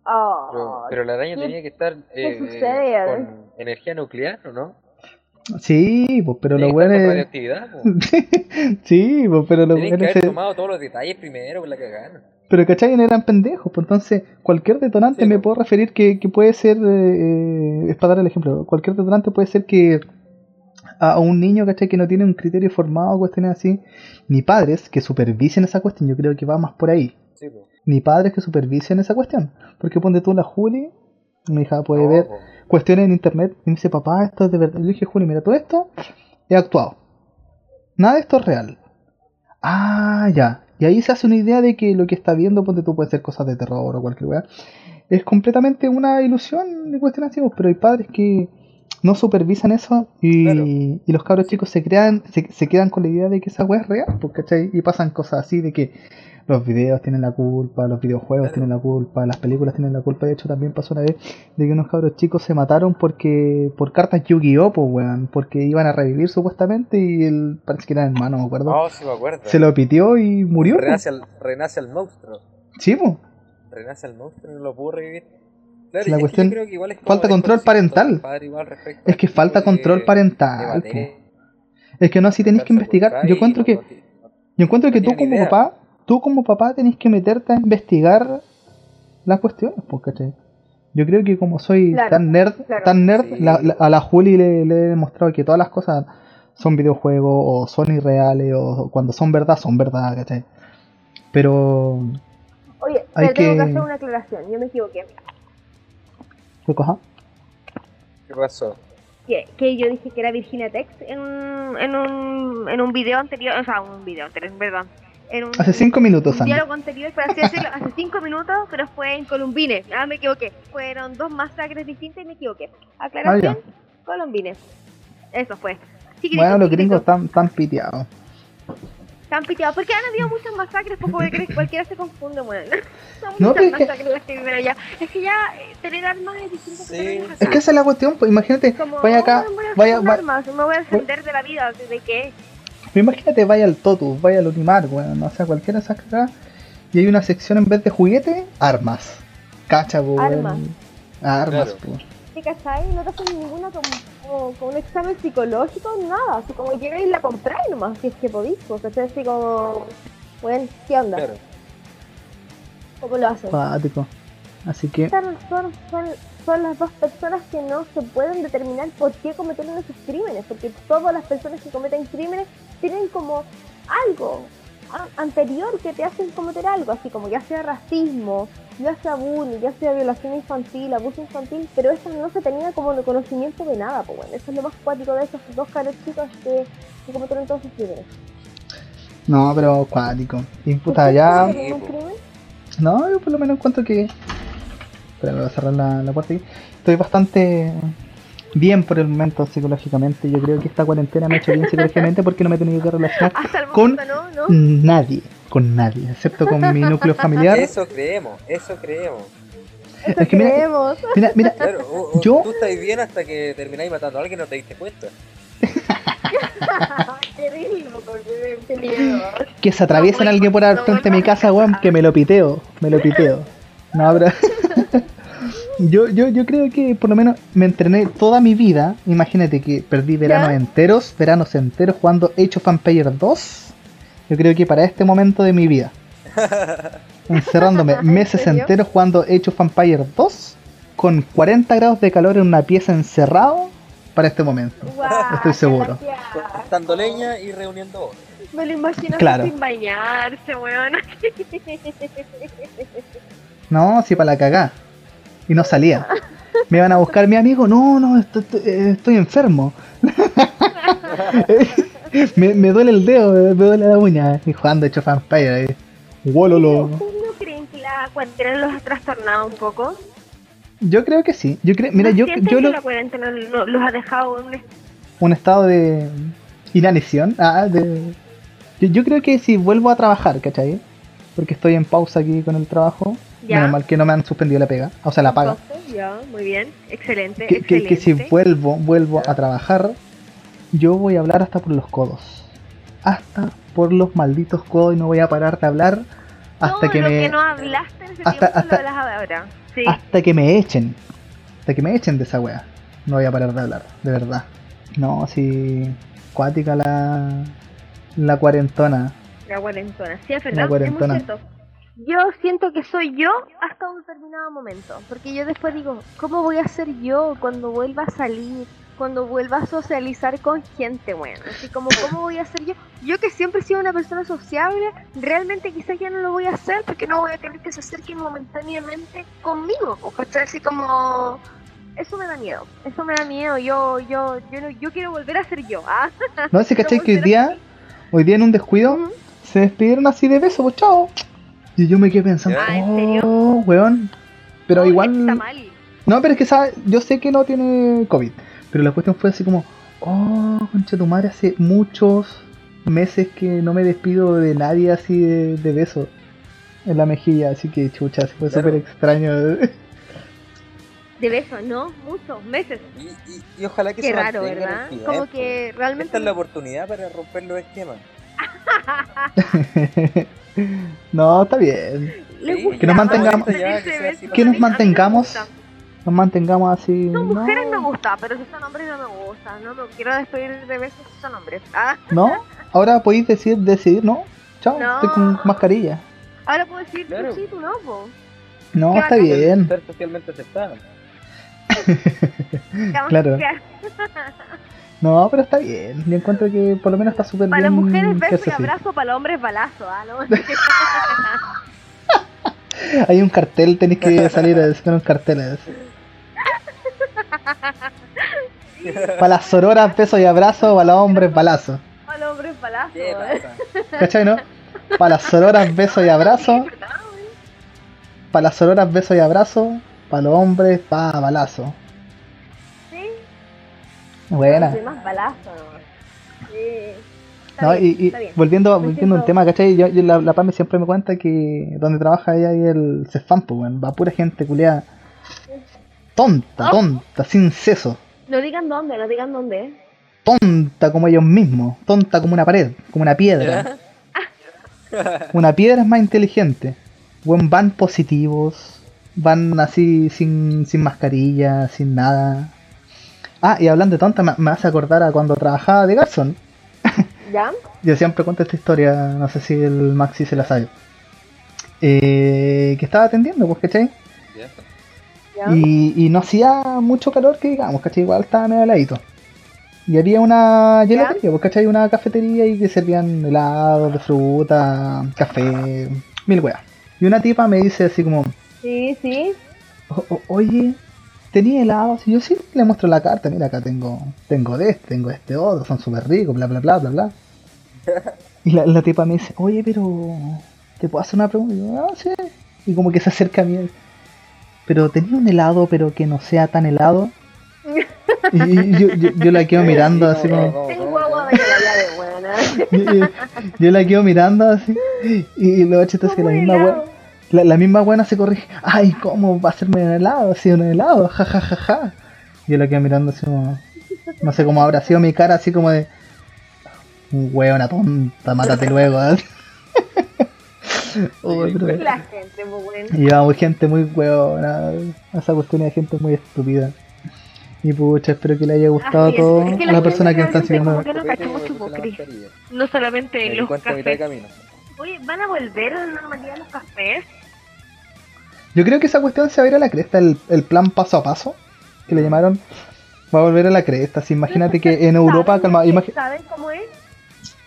Oh, Pero, pero la araña ¿qué- tenía que estar eh, con energía nuclear, ¿o no? Sí, pues, pero los radioactividad, po. sí, pues, pero los Tenías que haber tomado todos los detalles primero con la cagada. Pero ¿cachai? No eran pendejos, pues entonces cualquier detonante Sí, me pues. puedo referir que, que puede ser, eh, es para dar el ejemplo, cualquier detonante puede ser que a un niño, ¿cachai? Que no tiene un criterio formado, cuestiones así, ni padres que supervisen esa cuestión, yo creo que va más por ahí, Sí, po. Ni padres que supervisen esa cuestión, porque ponte tú la Juli, mi hija puede No, ver po. cuestiones en internet y me dice, papá, esto es de verdad, yo le dije, Juli, mira, todo esto he actuado, nada de esto es real. Ah, ya. Y ahí se hace una idea de que lo que está viendo, ponte tú, puede ser cosas de terror o cualquier weá. Es completamente una ilusión de cuestiones así, pues, pero hay padres que no supervisan eso y, Claro. y los cabros chicos se crean, se, se quedan con la idea de que esa weá es real, pues, ¿cachai? Y pasan cosas así de que los videos tienen la culpa, los videojuegos Claro. tienen la culpa, las películas tienen la culpa. De hecho, también pasó una vez de que unos cabros chicos se mataron porque por cartas Yu-Gi-Oh, pues, weón, porque iban a revivir supuestamente y el, parece que era el hermano, me acuerdo. Oh, sí me acuerdo. Se lo pitió y murió. pues. Renace al, renace al monstruo. Sí, pues. Renace al monstruo y no lo pudo revivir. Claro, La que creo que igual es falta control parental. Es que falta control parental. Es que no, así tenéis que investigar. Yo encuentro que, yo encuentro que tú como papá, tú como papá tenés que meterte a investigar las cuestiones, pues, ¿cachai? Yo creo que como soy Claro, tan nerd, claro. tan nerd, Sí. la- la- a la Juli le, le he demostrado que todas las cosas son videojuegos o son irreales o cuando son verdad, son verdad, ¿cachai? Pero, Oye, Hay pero tengo que que- hacer una aclaración, yo me equivoqué. ¿qué cosa? ¿Qué pasó? Que, que yo dije que era Virginia Tech en un, en un, en un video anterior, o sea, un video anterior, perdón. En un, Hace cinco minutos, un diálogo anterior, por así decirlo, hace cinco minutos, pero fue en Columbine. Ah, me equivoqué. Fueron dos masacres distintas y me equivoqué. Aclaración, Columbine. Eso fue. Chiquitito, Bueno, los gringos están tan piteados. están piteados. Porque han habido muchas masacres, poco de cualquiera se confunde, bueno. Son No, muchas pero es que- masacres las que viven allá. Es que ya eh, tener armas es distinto que Sí. acá. Es que esa es la cuestión, pues imagínate, Como, vaya acá, "Oh, voy a vaya, hacer va- armas, me voy a defender de la vida, ¿de qué? Imagínate, vaya al Totus, vaya al Unimar, weón, o sea, cualquiera de esas cagadas, y hay una sección en vez de juguete, armas. Cacha, po. Armas. Armas, Claro. po. ¿Te cachai? No te hacen ninguna como, como- como un examen psicológico, nada. Así como llegáis y la compráis nomás, si es que podís. Porque así como, bueno, ¿qué onda? Claro. ¿Cómo lo hacen? Cuático. Así que, Son, son, son, son las dos personas que no se pueden determinar por qué cometieron esos crímenes, porque todas las personas que cometen crímenes tienen como algo anterior que te hacen cometer algo, así como ya sea racismo, ya sea bullying, ya sea violación infantil, abuso infantil, pero eso no se tenía como el conocimiento de nada, pues bueno, eso es lo más cuático de esos dos caros chicos que, que cometieron todos esos crímenes. no, pero cuático. Y puta, ya. No, yo por lo menos encuentro que. Espera, voy a cerrar la, la puerta aquí. Estoy bastante bien por el momento psicológicamente. Yo creo que esta cuarentena me ha hecho bien psicológicamente porque no me he tenido que relacionar Con- no, ¿no? nadie, con nadie, excepto con mi núcleo familiar. Eso creemos, eso creemos. Eso es que mira- creemos. Mira, mira, Claro, o- o Yo- tú estás bien hasta que termináis matando a alguien y no te diste cuenta. Que se atraviesen alguien por al frente de mi casa, weón, que me lo piteo, me lo piteo. No, pero... yo, yo, yo creo que por lo menos me entrené toda mi vida. Imagínate que perdí veranos ¿Ya? enteros, veranos enteros jugando Age of Empires 2. Yo creo que para este momento de mi vida. Encerrándome ¿En meses serio? enteros jugando Age of Empires 2 con 40 grados de calor en una pieza encerrado para este momento. Guau, Estoy seguro. Cortando leña y reuniendo oro. Me lo imagino Claro. sin bañarse, weón. No, sí, para la cagá. Y no salía. Me iban a buscar mi amigo. No, no, estoy, estoy- eh, estoy enfermo. me, me duele el dedo, me duele la uña. Y jugando hecho Vampire ahí. Wololo. ¿Ustedes no creen que la cuarentena los ha trastornado un poco? Yo creo que sí. Yo creo, mira, ¿No yo, yo que lo- la cuarentena lo- los ha dejado en un un estado de inanición. Ah, de, yo, yo creo que si vuelvo a trabajar, ¿cachai? Porque estoy en pausa aquí con el trabajo. Ya. Menos mal que no me han suspendido la pega. O sea, la paga. Entonces, Ya, muy bien. Excelente, que, que- que si vuelvo, vuelvo a trabajar, yo voy a hablar hasta por los codos. Hasta por los malditos codos y no voy a parar de hablar hasta que lo me que no hablaste en ese hasta- tiempo hasta- lo hablas ahora. Sí. hasta que me echen. Hasta que me echen de esa wea. No voy a parar de hablar, de verdad. No, si cuática la la cuarentona. La cuarentona, sí, es La verdad, cuarentona. es muy cierto. Yo siento que soy yo hasta un determinado momento, porque yo después digo, ¿cómo voy a ser yo cuando vuelva a salir? Cuando vuelva a socializar con gente, bueno, así como, ¿cómo voy a ser yo? Yo que siempre he sido una persona sociable, realmente quizás ya no lo voy a hacer porque no voy a querer que se acerquen momentáneamente conmigo, o ¿cachai? Así como... Eso me da miedo, eso me da miedo, yo, yo, yo, no- yo quiero volver a ser yo, ¿ah? No sé, ¿cachai? No Que hoy día, hoy día en un descuido, se despidieron así de beso, pues chao. Y yo me quedé pensando, Ah, ¿en serio? oh, weón. Pero No, igual. Está mal. No, pero es que sabe, yo sé que no tiene COVID, pero la cuestión fue así como, oh, concha tu madre, hace muchos meses que no me despido de nadie así de, de beso en la mejilla, así que chucha, fue Claro. súper extraño. De besos, ¿no? Muchos meses. Y, y- y ojalá que Qué se raro, el ¿verdad? tiempo. Como que realmente... Esta es la oportunidad para romper los esquemas. no, está bien. Que nos mantengamos- Que nos mantengamos. Nos mantengamos así. Son no, mujeres me gusta, pero si son hombres no me gusta. No me quiero despedir de besos si son hombres. Ah, ¿No? Ahora podéis decir, decidir, no. Chao, No. estoy con mascarilla. ahora puedo decir Claro. tú sí, tú no, po. No, Qué está bien. Ser socialmente aceptada. Vamos, Claro. No, pero está bien. Yo encuentro que por lo menos está súper Para bien. las mujeres beso y así. abrazo, para los hombres balazo. Ah, ¿no? Hay un cartel, tenéis que salir a decir un cartel. a decir. Para las sororas, beso y abrazo, para los hombres, balazo. para los hombres balazo. ¿Qué ¿eh? ¿Cachai, no? Para las sororas, beso y abrazo. Para las sororas, beso y abrazo. Para los hombres, pa, balazo. Buena. Soy más balazo, ¿no? Sí. No, bien, y, volviendo, volviendo siento- un tema, ¿cachai? Yo, yo- la, la Pame siempre me cuenta que donde trabaja ella y el Cefam, pues, weón, va pura gente culiada. Tonta, Ah. tonta, sin seso. No digan dónde, no digan dónde. Tonta como ellos mismos. Tonta como una pared, como una piedra. Una piedra es más inteligente. Weón, van positivos. Van así sin, sin mascarilla, sin nada. Ah, y hablando de tonta, me, me hace acordar a cuando trabajaba de Garson. ¿Ya? Yo siempre cuento esta historia, no sé si el Maxi se la sabe. Eh, que estaba atendiendo, pues, ¿cachai? Ya. ¿Ya? Y, y no hacía mucho calor que digamos, ¿cachai? Igual estaba medio heladito. Y había una gelatería, pues, ¿cachai? Una cafetería y que servían helados de fruta, café, mil weas. Y una tipa me dice así como, Sí, sí. "O- o- oye, ¿tenía helados? Y yo sí, le muestro la carta, mira, acá tengo, tengo de este, tengo este otro, son súper ricos, bla, bla, bla, bla, bla. Y la, la tipa me dice, oye, pero, ¿te puedo hacer una pregunta? Y yo, ah, sí. Y como que se acerca a mí, pero tenía un helado, pero que no sea tan helado. Y, yo, yo, yo la quedo mirando así como... Tengo agua de la llave buena. Yo, yo- la quedo mirando así y, y luego chistoso que la misma helado. La, la misma buena se corrige, ay, ¿cómo va a serme un helado? Si un helado, ja ja ja ja. Yo la quedo mirando así como, no sé cómo habrá sido mi cara así como de, una tonta, mátate luego. ¿eh? La gente, bueno. y llevamos gente muy huevona, esa cuestión de gente muy estúpida. Y pucha, espero que le haya gustado Así es, todo es que a la persona que está que no solamente los a cafés. Oye, ¿van a volver a la normalidad los cafés? Yo creo que esa cuestión se va a ir a la cresta, el, el plan paso a paso, que le llamaron, va a volver a la cresta. Así, imagínate que en Europa, ¿Saben, calma, imagi- ¿Saben cómo es?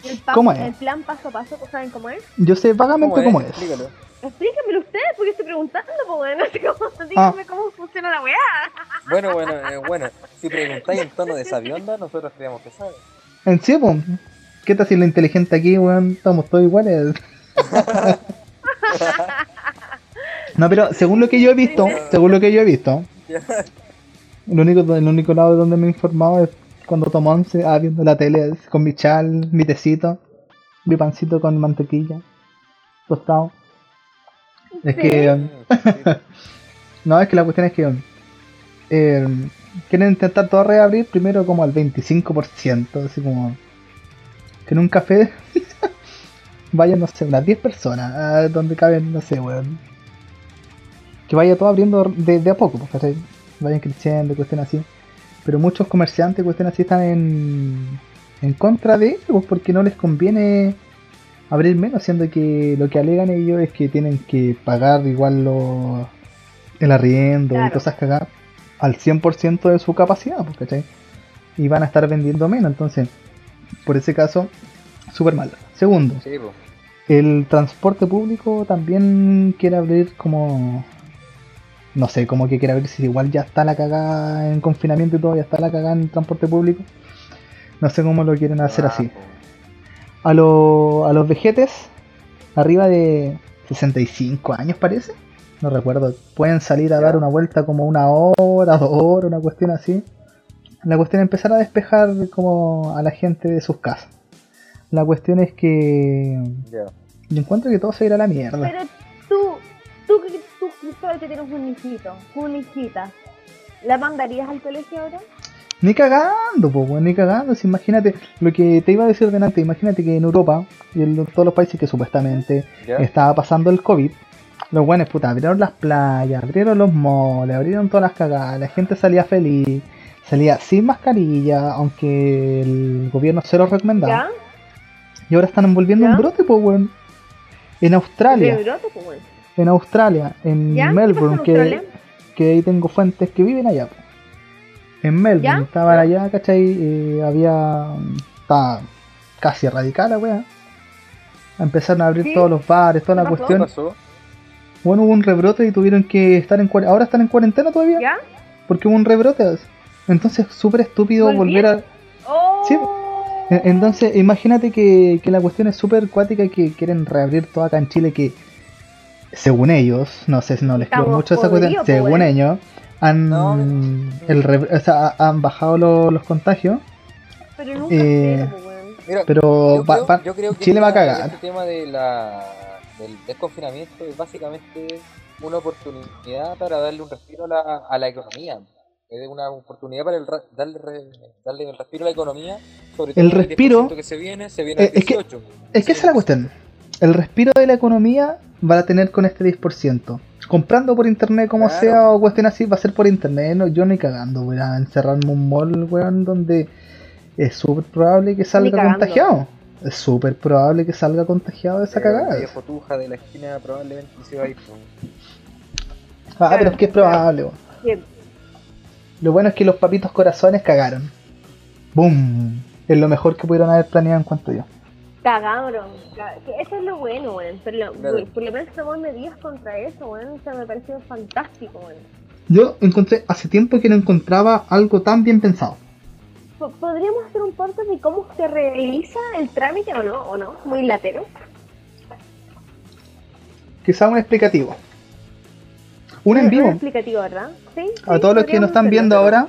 El, ¿Cómo es? el plan paso a paso, ¿saben cómo es? yo sé vagamente cómo es. Explícalo. Explíquenmelo ustedes, porque estoy preguntando, pues bueno, así como, Ah. díganme cómo funciona la weá. Bueno, bueno, eh, bueno. Si preguntáis en tono de sabionda, nosotros creemos que sabe. En sí, po, ¿qué tal si lo inteligente aquí, weón? Estamos todos iguales. no, pero según lo que yo he visto, según lo que yo he visto, el único, el único lado donde me he informado es cuando tomo once, ah, viendo la tele con mi chal, mi tecito, mi pancito con mantequilla, tostado. Es Sí. que, no, es que la cuestión es que eh, quieren intentar todo reabrir primero como al 25%, así como que en un café vayan, no sé, unas 10 personas, ah, donde caben, no sé, weón. Que vaya todo abriendo de, de a poco, pues, ¿cachai? Vayan creciendo, cuestiones así. Pero muchos comerciantes, cuestiones así, están en, en contra de ellos, pues, porque no les conviene abrir menos, siendo que lo que alegan ellos es que tienen que pagar igual lo, el arriendo y cosas cagadas al 100% de su capacidad, pues, ¿cachai? Y van a estar vendiendo menos, entonces, por ese caso, súper mal. Segundo, Sí, po. el transporte público también quiere abrir como... No sé, como que quiere abrir si igual ya está la cagada en confinamiento y todo, ya está la cagada en transporte público. No sé cómo lo quieren hacer Ah, así. A, lo- a los vejetes, arriba de 65 años parece, no recuerdo, pueden salir a dar una vuelta como una hora, dos horas, una cuestión así. La cuestión es empezar a despejar como a la gente de sus casas. La cuestión es que Ya. yo encuentro que todo se irá a la mierda. Pero tú, tú, que tienes un hijito, una hijita, ¿la mandarías al colegio ahora? Ni cagando, po, weón, ni cagando. Si imagínate lo que te iba a decir delante, imagínate que en Europa y en todos los países que supuestamente Ya. estaba pasando el COVID, los buenos puta abrieron las playas, abrieron los moles, abrieron todas las cagadas, la gente salía feliz, salía sin mascarilla, aunque el gobierno se lo recomendaba. ¿Ya? Y ahora están envolviendo ¿Ya? un brote, pues, weón. En Australia, ¿De brote, pues, bueno. En Australia, en ¿Ya? ¿Qué Melbourne, pasó en Australia? que, que ahí tengo fuentes que viven allá. po. En Melbourne, ¿Ya? estaban ¿Ya? allá, ¿cachai? Eh, había. Estaba casi radical la weá. Empezaron a abrir ¿Sí? todos los bares, toda la ¿Qué pasó? ¿Qué cuestión. pasó? Bueno, hubo un rebrote y tuvieron que estar en cuarentena. Ahora están en cuarentena todavía. ¿Ya? Porque hubo un rebrote. Entonces, súper estúpido volver a. ¡Oh! Sí, En- Entonces, imagínate que, que la cuestión es súper cuática y que quieren reabrir todo acá en Chile que, según ellos, no sé si no les creo mucho esa cuestión, según ellos, han, No. el re- o sea, han bajado lo- los contagios. Pero nunca Eh, pues, weón. Mira, Pero yo, creo, va- yo creo que Chile va a cagar. Este tema de la, del desconfinamiento es básicamente una oportunidad para darle un respiro a la, a la economía. Es una oportunidad para el ra- darle, darle el respiro a la economía, sobre todo El respiro- 10% que se viene, se viene Eh, al es que- 18. Es que esa es la cuestión. El respiro de la economía va a tener con este 10%. Comprando por internet como Claro. sea o cuestión así, va a ser por internet. No, yo ni cagando, voy a encerrarme en un mall, weón, donde es súper probable que salga contagiado. Es súper probable que salga contagiado de esa cagada. El viejo tuja de la esquina probablemente se va a ir. Ah, pero es que es probable, weón. Bien. Lo bueno es que los papitos corazones cagaron. ¡Boom! Es lo mejor que pudieron haber planeado en cuanto yo. Cagaron. Eso es lo bueno, weón. Pero lo- Claro. por lo menos tomamos medidas contra eso, weón. O sea, me pareció fantástico, weón. Yo encontré, hace tiempo que no encontraba algo tan bien pensado. Po- ¿Podríamos hacer un podcast de cómo se realiza el trámite o no? ¿O no? Muy latero. Quizá un explicativo. Un en Un vivo. explicativo, ¿verdad? Sí. A sí, todos los que nos están viendo pero- ahora,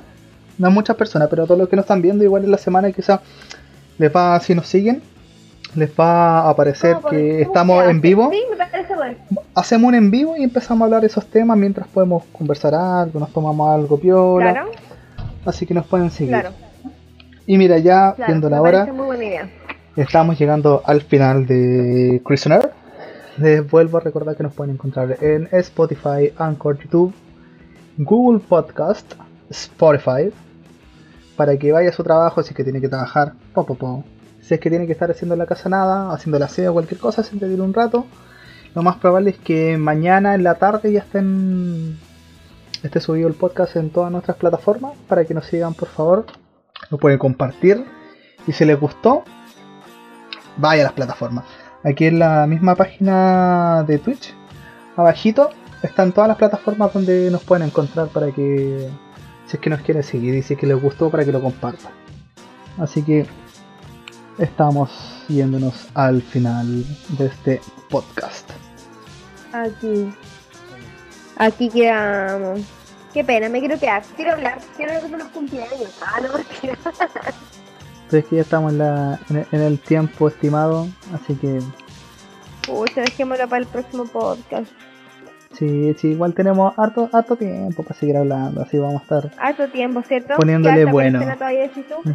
no muchas personas, pero a todos los que nos están viendo, igual en la semana quizá les va, si nos siguen, les va a aparecer ¿Cómo- que estamos en vivo. Sí, me parece bueno. Hacemos un en vivo y empezamos a hablar de esos temas mientras podemos conversar algo, nos tomamos algo piola. Claro, Así que nos pueden seguir. claro. Y mira, ya claro viendo la hora, estamos llegando al final de Prisoner. Les vuelvo a recordar que nos pueden encontrar en Spotify, Anchor, YouTube, Google Podcast, Spotify, para que vaya a su trabajo si es que tiene que trabajar, po, po, po. Si es que tiene que estar haciendo en la casa nada, haciendo la aseo o cualquier cosa, se entretiene un rato. Lo más probable es que mañana en la tarde ya estén esté subido el podcast en todas nuestras plataformas para que nos sigan por favor. Lo pueden compartir y si les gustó, vaya a las plataformas. Aquí en la misma página de Twitch, abajito, están todas las plataformas donde nos pueden encontrar para que, si es que nos quieren seguir y si es que les gustó, para que lo compartan. Así que estamos yéndonos al final de este podcast. Aquí. Aquí quedamos. Qué pena, me quiero quedar. Quiero hablar. Quiero hablar de los cumpleaños. Ah, no. Entonces que ya estamos en, la, en, el, tiempo estimado, así que Pucha, dejémoslo para el próximo podcast. sí, sí, igual tenemos harto, harto tiempo para seguir hablando, así vamos a estar. Harto tiempo, ¿cierto? Poniéndole ¿Qué alta bueno. todavía decís tú?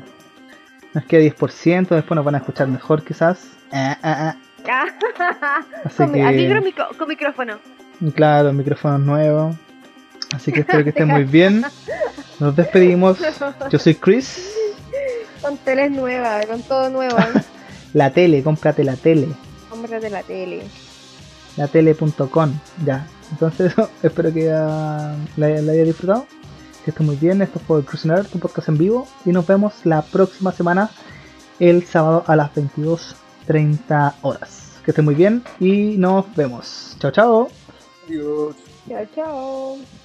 Nos queda 10%, después nos van a escuchar mejor quizás. Ah, ah, ah. Así con, aquí que- micro- con micrófono. Claro, micrófonos nuevos. Así que espero que estén muy bien. Nos despedimos. Yo soy Chris. Con teles nuevas, con todo nuevo. La tele, cómprate la tele. Cómprate la tele. La tele.com. Ya. Entonces, espero que la, la haya disfrutado. Que esté muy bien. Esto fue Cruise Nerd, tu podcast en vivo. Y nos vemos la próxima semana, el sábado a las 22.30 horas. Que esté muy bien y nos vemos. Chao, chao. Adiós. Chao, chao.